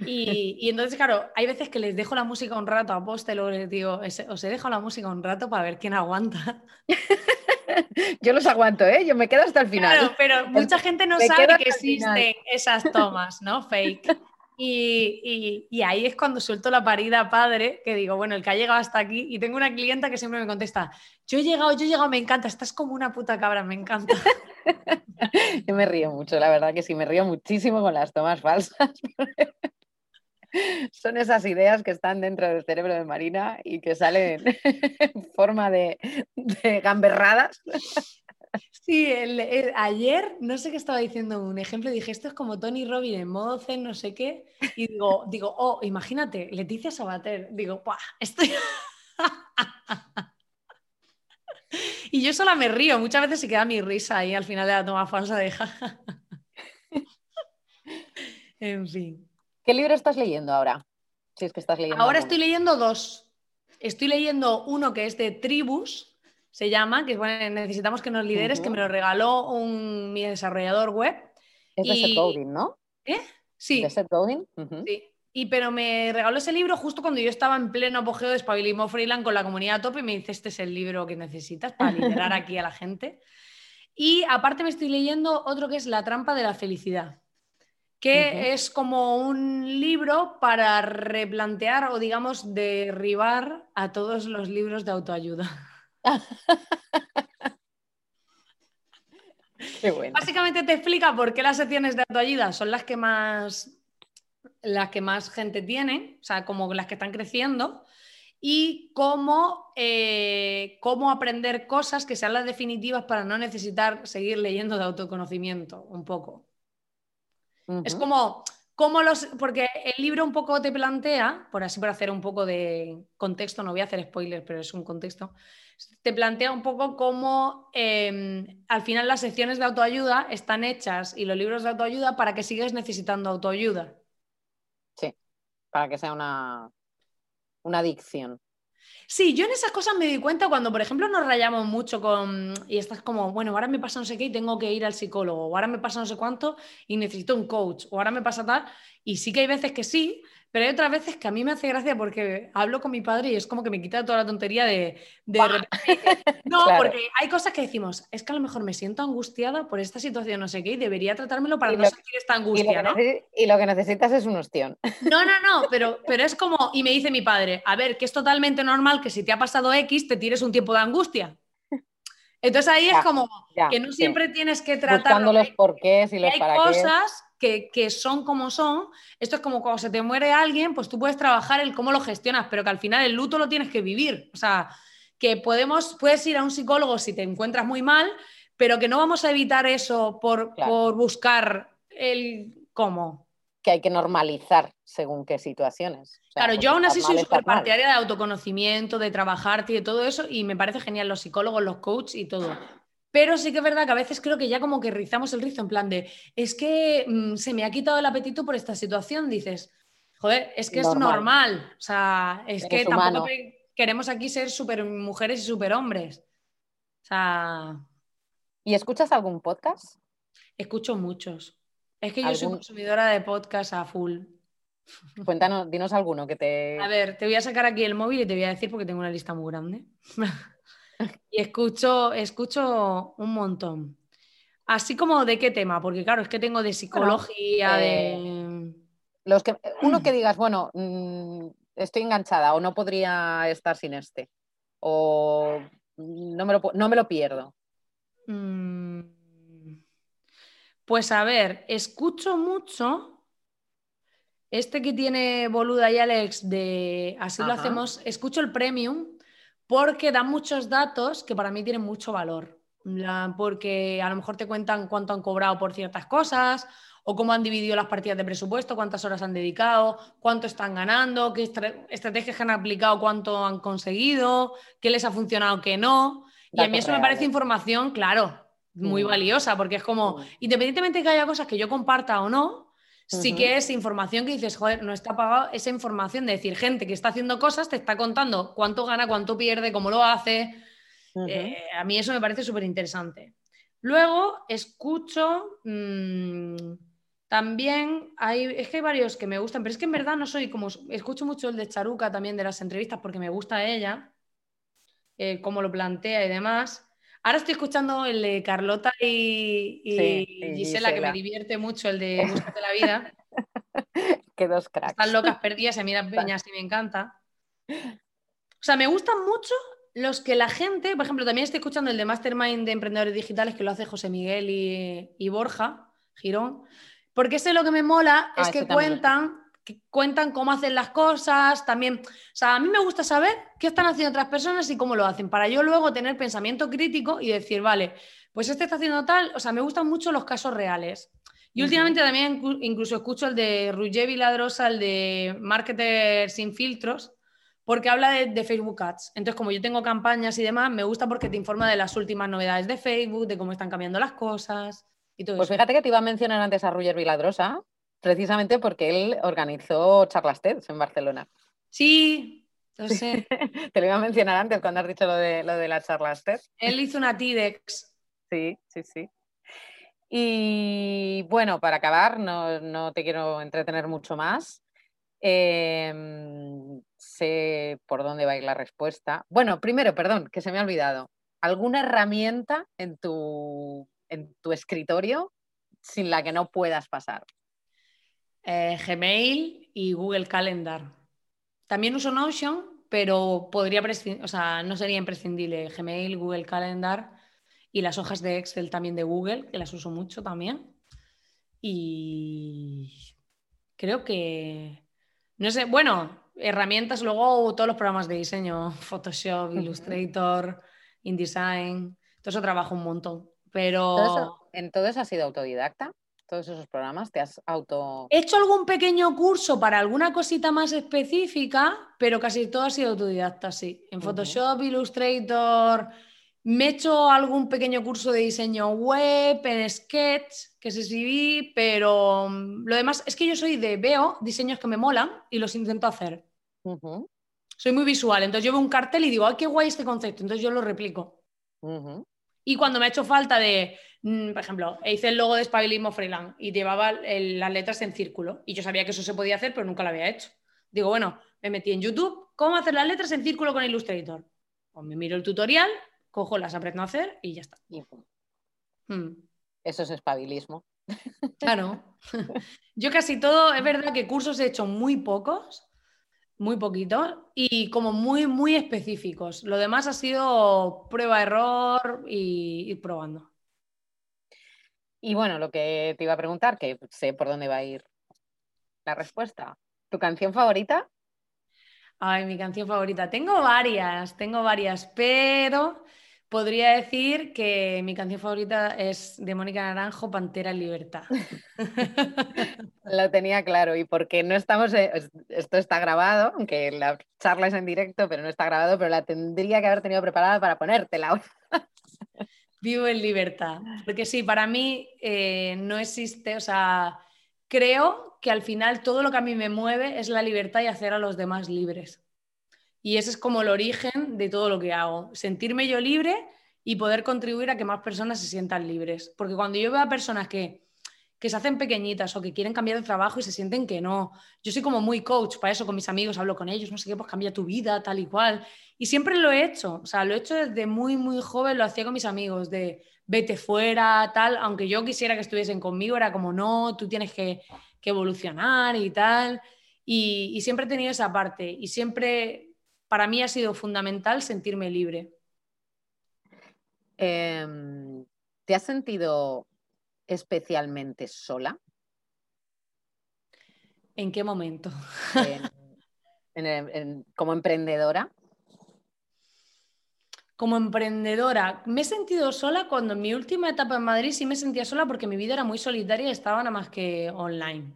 [SPEAKER 2] Y, y, entonces, claro, hay veces que les dejo la música un rato a poste, luego les digo, os he dejado la música un rato para ver quién aguanta.
[SPEAKER 1] Yo los aguanto, ¿eh? Yo me quedo hasta el final.
[SPEAKER 2] Claro, pero mucha gente no sabe que existen esas tomas, ¿no? Fake. Y, ahí es cuando suelto la parida padre, que digo, bueno, el que ha llegado hasta aquí, y tengo una clienta que siempre me contesta, yo he llegado, yo he llegado, me encanta, estás como una puta cabra, me encanta.
[SPEAKER 1] yo me río mucho, la verdad que sí, me río muchísimo con las tomas falsas. Son esas ideas que están dentro del cerebro de Marina y que salen en forma de, de gamberradas.
[SPEAKER 2] Sí, ayer, no sé qué estaba diciendo un ejemplo, dije, esto es como Tony Robbins en modo zen, no sé qué, y digo, digo oh, imagínate, Leticia Sabater, digo, ¡pah! Estoy... y yo sola me río, muchas veces se queda mi risa ahí al final de la toma falsa de En fin.
[SPEAKER 1] ¿Qué libro estás leyendo ahora? Si es que estás leyendo.
[SPEAKER 2] Ahora estoy leyendo dos. Estoy leyendo uno que es de Tribus, se llama, que bueno, necesitamos que nos lideres, que me lo regaló un, mi desarrollador web.
[SPEAKER 1] Es de Seth Godin, ¿no?
[SPEAKER 2] ¿Eh? Sí.
[SPEAKER 1] De Seth Godin.
[SPEAKER 2] Sí. Y pero me regaló ese libro justo cuando yo estaba en pleno apogeo de espabilismo freelance con la comunidad a tope y me dice, este es el libro que necesitas para liderar aquí a la gente. Y aparte me estoy leyendo otro que es La trampa de la felicidad, que es como un libro para replantear o digamos derribar a todos los libros de autoayuda. Básicamente te explica por qué las secciones de autoayuda son las que más las que más gente tiene, o sea, como las que están creciendo, y cómo, eh, cómo aprender cosas que sean las definitivas para no necesitar seguir leyendo de autoconocimiento un poco. Es como, como los, porque el libro un poco te plantea, por así por hacer un poco de contexto, no voy a hacer spoilers, pero es un contexto, te plantea un poco cómo em, al final las secciones de autoayuda están hechas y los libros de autoayuda para que sigas necesitando autoayuda.
[SPEAKER 1] Sí, para que sea una, una adicción.
[SPEAKER 2] Sí, yo en esas cosas me di cuenta cuando, por ejemplo, nos rayamos mucho con. Y estás como, bueno, ahora me pasa no sé qué y tengo que ir al psicólogo, o ahora me pasa no sé cuánto y necesito un coach, o ahora me pasa tal. Y sí que hay veces que sí, pero hay otras veces que a mí me hace gracia porque hablo con mi padre y es como que me quita toda la tontería de... no, porque hay cosas que decimos, es que a lo mejor me siento angustiada por esta situación, no sé qué, y debería tratármelo para no sentir esta angustia,
[SPEAKER 1] y
[SPEAKER 2] ¿no?
[SPEAKER 1] Y lo que necesitas es un ostión.
[SPEAKER 2] No, no, no, pero, pero es como, y me dice mi padre, a ver, que es totalmente normal que si te ha pasado X te tires un tiempo de angustia. Entonces ahí es como que no siempre tienes que tratar...
[SPEAKER 1] Buscando los porqués y los
[SPEAKER 2] hay cosas que, son como son. Esto es como cuando se te muere alguien, pues tú puedes trabajar el cómo lo gestionas, pero que al final el luto lo tienes que vivir. O sea, que podemos, puedes ir a un psicólogo si te encuentras muy mal, pero que no vamos a evitar eso por, por buscar el cómo.
[SPEAKER 1] Que hay que normalizar según qué situaciones.
[SPEAKER 2] claro, yo aún así soy súper partidaria de autoconocimiento, de trabajarte y de todo eso, y me parece genial los psicólogos, los coaches y todo. Pero sí que es verdad que a veces creo que ya como que rizamos el rizo en plan de, es que mm, se me ha quitado el apetito por esta situación, dices, joder, es que es normal, o sea, es que tampoco queremos aquí ser súper mujeres y súper hombres. O sea...
[SPEAKER 1] ¿Y escuchas algún podcast?
[SPEAKER 2] Escucho muchos. Es que yo soy consumidora de podcast a full.
[SPEAKER 1] Cuéntanos, dinos alguno que te...
[SPEAKER 2] A ver, te voy a sacar aquí el móvil y te voy a decir porque tengo una lista muy grande. Y escucho, escucho un montón. Así como de qué tema, porque claro, es que tengo de psicología, de.
[SPEAKER 1] Eh, los que, uno que digas, bueno, mm, estoy enganchada o no podría estar sin este. O no me lo, no me lo pierdo. Mm,
[SPEAKER 2] pues a ver, escucho mucho este que tiene Boluda y Alex de Así lo hacemos, escucho el premium porque dan muchos datos que para mí tienen mucho valor. Porque a lo mejor te cuentan cuánto han cobrado por ciertas cosas o cómo han dividido las partidas de presupuesto, cuántas horas han dedicado, cuánto están ganando, qué estrategias han aplicado, cuánto han conseguido, qué les ha funcionado, qué no. Y a mí eso me parece información, claro, muy mm. valiosa, porque es como, mm. independientemente de que haya cosas que yo comparta o no, sí que es información que dices, joder, no está pagado esa información de decir, gente que está haciendo cosas, te está contando cuánto gana, cuánto pierde, cómo lo hace. Eh, a mí eso me parece súper interesante. Luego escucho mm, también, hay, es que hay varios que me gustan, pero es que en verdad no soy como, escucho mucho el de Charuca también de las entrevistas porque me gusta ella, eh, cómo lo plantea y demás. Ahora estoy escuchando el de Carlota y, Gisela, que me divierte mucho, el de de la vida.
[SPEAKER 1] Qué dos cracks.
[SPEAKER 2] Están locas perdidas, se miran peñas y me encanta. O sea, me gustan mucho los que la gente, por ejemplo, también estoy escuchando el de Mastermind de Emprendedores Digitales que lo hace José Miguel y, Borja Girón, porque ese lo que me mola es ah, que cuentan cuentan cómo hacen las cosas, también, o sea, a mí me gusta saber qué están haciendo otras personas y cómo lo hacen, para yo luego tener pensamiento crítico y decir, vale, pues este está haciendo tal, o sea, me gustan mucho los casos reales. Y últimamente también incluso escucho el de Roger Viladrosa, el de Marketer sin filtros, porque habla de, Facebook Ads. Entonces, como yo tengo campañas y demás, me gusta porque te informa de las últimas novedades de Facebook, de cómo están cambiando las cosas y todo
[SPEAKER 1] pues fíjate que te iba a mencionar antes a Roger Viladrosa, precisamente porque él organizó charlas TED en Barcelona.
[SPEAKER 2] Sí, lo sé.
[SPEAKER 1] Te lo iba a mencionar antes cuando has dicho lo de, lo de las charlas TED.
[SPEAKER 2] Él hizo una TEDx.
[SPEAKER 1] Sí, sí, sí. Y bueno, para acabar, no, te quiero entretener mucho más. Em, sé por dónde va a ir la respuesta. Bueno, primero, perdón, que se me ha olvidado. ¿Alguna herramienta en tu, en tu escritorio sin la que no puedas pasar?
[SPEAKER 2] Eh, Gmail y Google Calendar. También uso Notion, pero podría o sea, no sería imprescindible Gmail, Google Calendar y las hojas de Excel también de Google, que las uso mucho también. Y creo que, no sé, bueno, herramientas, luego todos los programas de diseño, Photoshop, Illustrator, InDesign, todo eso trabajo un montón. Pero...
[SPEAKER 1] ¿En todo eso has sido autodidacta? Todos esos programas? ¿Te has auto...?
[SPEAKER 2] He hecho algún pequeño curso para alguna cosita más específica, pero casi todo ha sido autodidacta, sí. En Photoshop, Illustrator... Me he hecho algún pequeño curso de diseño web, en Sketch, que se escribí, pero mm, lo demás es que yo soy de veo diseños que me molan y los intento hacer. soy muy visual. Entonces yo veo un cartel y digo, ¡ay, qué guay este concepto! Entonces yo lo replico. Y cuando me ha hecho falta de, por ejemplo, hice el logo de Espabilismo Freelance y llevaba las letras en círculo. Y yo sabía que eso se podía hacer, pero nunca lo había hecho. Digo, bueno, me metí en YouTube, ¿cómo hacer las letras en círculo con Illustrator? Pues me miro el tutorial, cojo, las aprendo a hacer y ya está.
[SPEAKER 1] Hmm. Eso es espabilismo.
[SPEAKER 2] Claro. Yo casi todo, es verdad que cursos he hecho muy pocos, muy poquitos y como muy, muy específicos. Lo demás ha sido prueba-error y ir probando.
[SPEAKER 1] Y bueno, lo que te iba a preguntar, que sé por dónde va a ir la respuesta. ¿Tu canción favorita?
[SPEAKER 2] Ay, mi canción favorita. Tengo varias, tengo varias, pero podría decir que mi canción favorita es de Mónica Naranjo, Pantera en Libertad.
[SPEAKER 1] Lo tenía claro y porque no estamos, eh, esto está grabado, aunque la charla es en directo, pero no está grabado, pero la tendría que haber tenido preparada para ponértela.
[SPEAKER 2] Vivo en libertad, porque sí, para mí eh, no existe, o sea, creo que al final todo lo que a mí me mueve es la libertad y hacer a los demás libres. Y ese es como el origen de todo lo que hago, sentirme yo libre y poder contribuir a que más personas se sientan libres. Porque cuando yo veo a personas que, que se hacen pequeñitas o que quieren cambiar de trabajo y se sienten que no, yo soy como muy coach para eso, con mis amigos hablo con ellos, no sé qué, pues cambia tu vida, tal y cual. Y siempre lo he hecho, o sea, lo he hecho desde muy, muy joven, lo hacía con mis amigos, de vete fuera, tal, aunque yo quisiera que estuviesen conmigo, era como, no, tú tienes que que evolucionar y tal. Y, siempre he tenido esa parte y siempre para mí ha sido fundamental sentirme libre.
[SPEAKER 1] Em, ¿Te has sentido especialmente sola?
[SPEAKER 2] ¿En qué momento?
[SPEAKER 1] como emprendedora.
[SPEAKER 2] Como emprendedora, me he sentido sola cuando en mi última etapa en Madrid sí me sentía sola porque mi vida era muy solitaria y estaba nada más que online.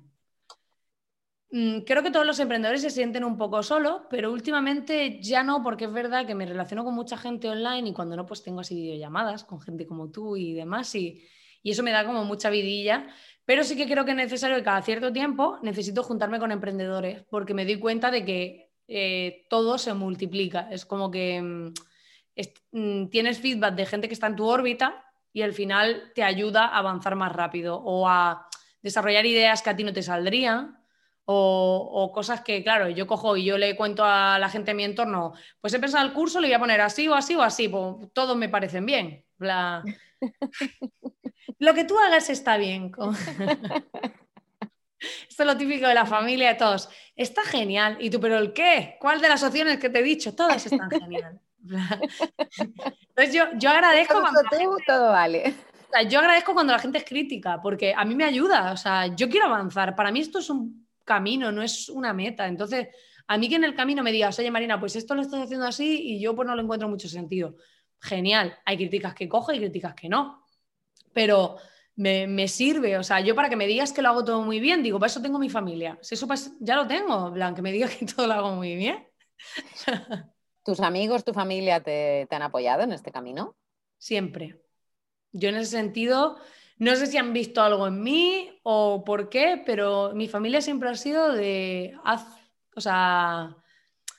[SPEAKER 2] Mm, creo que todos los emprendedores se sienten un poco solos, pero últimamente ya no, porque es verdad que me relaciono con mucha gente online y cuando no, pues tengo así videollamadas con gente como tú y demás, y, eso me da como mucha vidilla. Pero sí que creo que es necesario que cada cierto tiempo necesito juntarme con emprendedores, porque me doy cuenta de que eh, todo se multiplica. Es como que mm, Mm, tienes feedback de gente que está en tu órbita y al final te ayuda a avanzar más rápido o a desarrollar ideas que a ti no te saldrían o, cosas que, claro, yo cojo y yo le cuento a la gente en mi entorno, pues he pensado el curso, le voy a poner así o así o así, pues todos me parecen bien. Lo que tú hagas está bien. Esto es lo típico de la familia de todos. Está genial. ¿Y tú, pero el qué? ¿Cuál de las opciones que te he dicho? Todas están genial. Entonces yo, yo agradezco cuando
[SPEAKER 1] todo vale.
[SPEAKER 2] yo agradezco cuando la gente es crítica, porque a mí me ayuda, o sea, yo quiero avanzar. Para mí esto es un camino, no es una meta. Entonces, a mí que en el camino me digas, oye Marina, pues esto lo estás haciendo así y yo pues no lo encuentro mucho sentido. Genial, hay críticas que cojo y críticas que no. Pero me, me, sirve, o sea, yo para que me digas que lo hago todo muy bien, digo, para eso tengo mi familia. Si eso ya lo tengo, Blan, que me digas que todo lo hago muy bien.
[SPEAKER 1] ¿Tus amigos, tu familia te, han apoyado en este camino?
[SPEAKER 2] Siempre. Yo en ese sentido, no sé si han visto algo en mí o por qué, pero mi familia siempre ha sido de, o sea,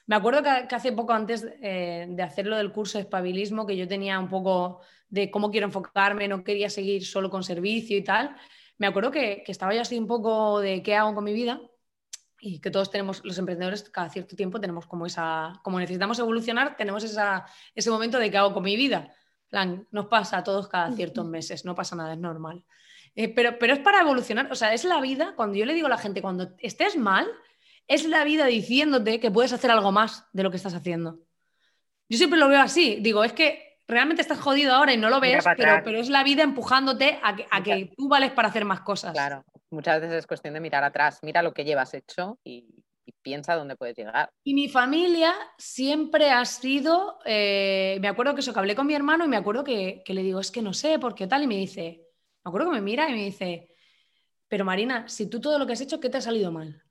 [SPEAKER 2] me acuerdo que, hace poco antes eh, de hacerlo del curso de espabilismo, que yo tenía un poco de cómo quiero enfocarme, no quería seguir solo con servicio y tal, me acuerdo que, que estaba yo así un poco de qué hago con mi vida y que todos tenemos, los emprendedores, cada cierto tiempo tenemos como esa, como necesitamos evolucionar, tenemos esa, ese momento de qué hago con mi vida. plan, nos pasa a todos cada ciertos meses, no pasa nada, es normal. Eh, pero, pero es para evolucionar, o sea, es la vida, cuando yo le digo a la gente, cuando estés mal, es la vida diciéndote que puedes hacer algo más de lo que estás haciendo. Yo siempre lo veo así, digo, es que realmente estás jodido ahora y no lo ves, pero, pero, es la vida empujándote a que, a que tú vales para hacer más cosas.
[SPEAKER 1] Claro, muchas veces es cuestión de mirar atrás, mira lo que llevas hecho y, piensa dónde puedes llegar.
[SPEAKER 2] Y mi familia siempre ha sido, eh, me acuerdo que eso que hablé con mi hermano y me acuerdo que, le digo, es que no sé por qué tal, y me dice, me acuerdo que me mira y me dice, pero Marina, si tú todo lo que has hecho, ¿qué te ha salido mal?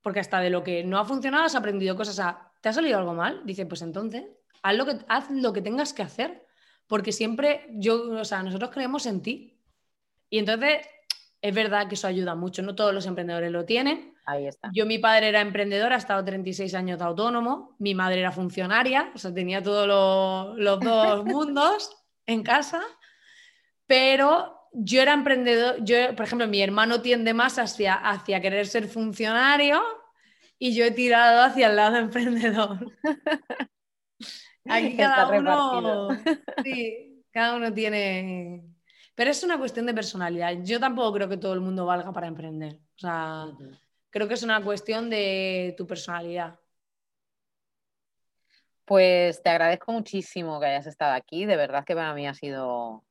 [SPEAKER 2] Porque hasta de lo que no ha funcionado has aprendido cosas. ¿Te ha salido algo mal? Dice, pues entonces, haz lo que, haz lo que tengas que hacer. Porque siempre yo, o sea, nosotros creemos en ti. Y entonces es verdad que eso ayuda mucho, no todos los emprendedores lo tienen,
[SPEAKER 1] Ahí está.
[SPEAKER 2] Yo, mi padre era emprendedor, ha estado 36 años de autónomo, mi madre era funcionaria, o sea, tenía todos los dos mundos en casa, pero yo era emprendedor, yo, por ejemplo, mi hermano tiende más hacia, hacia querer ser funcionario y yo he tirado hacia el lado emprendedor. Aquí cada uno, sí, cada uno tiene... Pero es una cuestión de personalidad. Yo tampoco creo que todo el mundo valga para emprender. O sea, creo que es una cuestión de tu personalidad.
[SPEAKER 1] Pues te agradezco muchísimo que hayas estado aquí. De verdad que para mí ha sido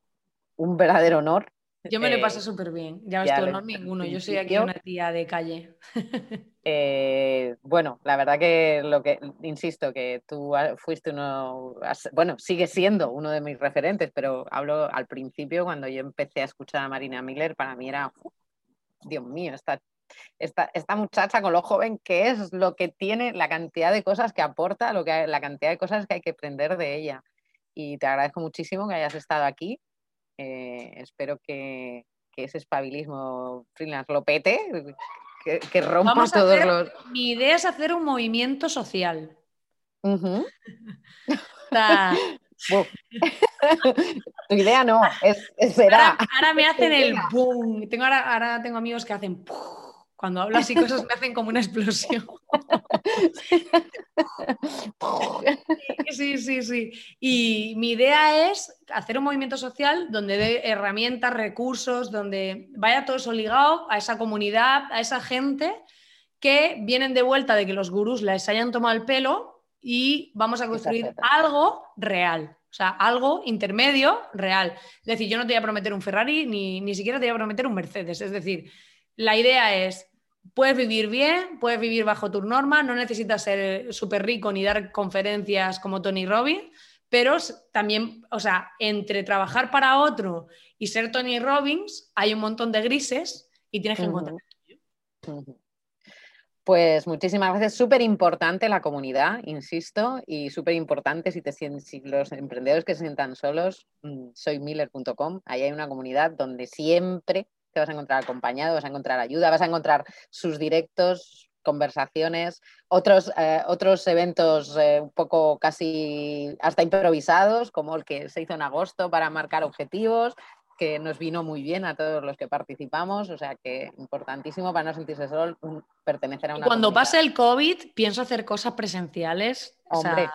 [SPEAKER 1] un verdadero honor.
[SPEAKER 2] Yo me lo paso súper bien. Ya ves, honor ninguno. Yo soy aquí una tía de calle.
[SPEAKER 1] Eh, bueno, la verdad que lo que insisto que tú fuiste uno, bueno, sigue siendo uno de mis referentes, pero hablo al principio cuando yo empecé a escuchar a Marina Miller, para mí era, Dios mío, esta, esta, esta, muchacha con lo joven que es, lo que tiene, la cantidad de cosas que aporta, lo que, la cantidad de cosas que hay que aprender de ella. Y te agradezco muchísimo que hayas estado aquí. Eh, espero que, que ese espabilismo freelance lo pete, que, rompa todos los.
[SPEAKER 2] Mi idea es hacer un movimiento social.
[SPEAKER 1] tu idea no, es, será.
[SPEAKER 2] Ahora, me hacen el boom. Tengo, ahora, tengo amigos que hacen. Cuando hablas y cosas me hacen como una explosión. Sí, sí, sí. Y mi idea es hacer un movimiento social donde dé herramientas, recursos, donde vaya todo eso ligado a esa comunidad, a esa gente que vienen de vuelta de que los gurús les hayan tomado el pelo y vamos a construir algo real. O sea, algo intermedio real. Es decir, yo no te voy a prometer un Ferrari ni, ni siquiera te voy a prometer un Mercedes. Es decir, la idea es, puedes vivir bien, puedes vivir bajo tus normas, no necesitas ser súper rico ni dar conferencias como Tony Robbins, pero también, o sea, entre trabajar para otro y ser Tony Robbins hay un montón de grises y tienes que encontrar.
[SPEAKER 1] Pues muchísimas gracias. Súper importante la comunidad, insisto, y súper importante si, te, si los emprendedores que se sientan solos, mm, soymiller.com, ahí hay una comunidad donde siempre te vas a encontrar acompañado, vas a encontrar ayuda, vas a encontrar sus directos, conversaciones, otros, eh, otros eventos eh, un poco casi hasta improvisados, como el que se hizo en agosto para marcar objetivos, que nos vino muy bien a todos los que participamos, o sea que importantísimo para no sentirse solo pertenecer a una.
[SPEAKER 2] cuando pase el COVID, pienso hacer cosas presenciales.
[SPEAKER 1] Hombre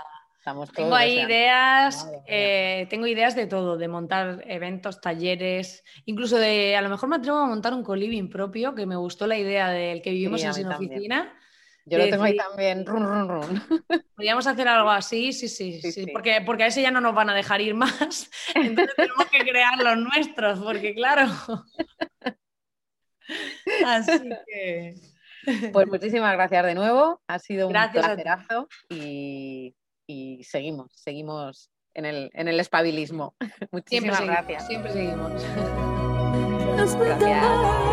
[SPEAKER 2] tengo ideas, eh, tengo ideas de todo, de montar eventos, talleres, incluso de, a lo mejor me atrevo a montar un coliving propio, que me gustó la idea del que vivimos en sin oficina.
[SPEAKER 1] Yo lo tengo ahí también, run, run, run.
[SPEAKER 2] Podríamos hacer algo así, sí, sí, sí, Porque, porque a ese ya no nos van a dejar ir más, entonces tenemos que crear los nuestros, porque claro. Así que...
[SPEAKER 1] Pues muchísimas gracias de nuevo, ha sido un placerazo y y seguimos, seguimos en el, en el espabilismo. Muchísimas gracias.
[SPEAKER 2] Siempre seguimos.
[SPEAKER 3] Gracias.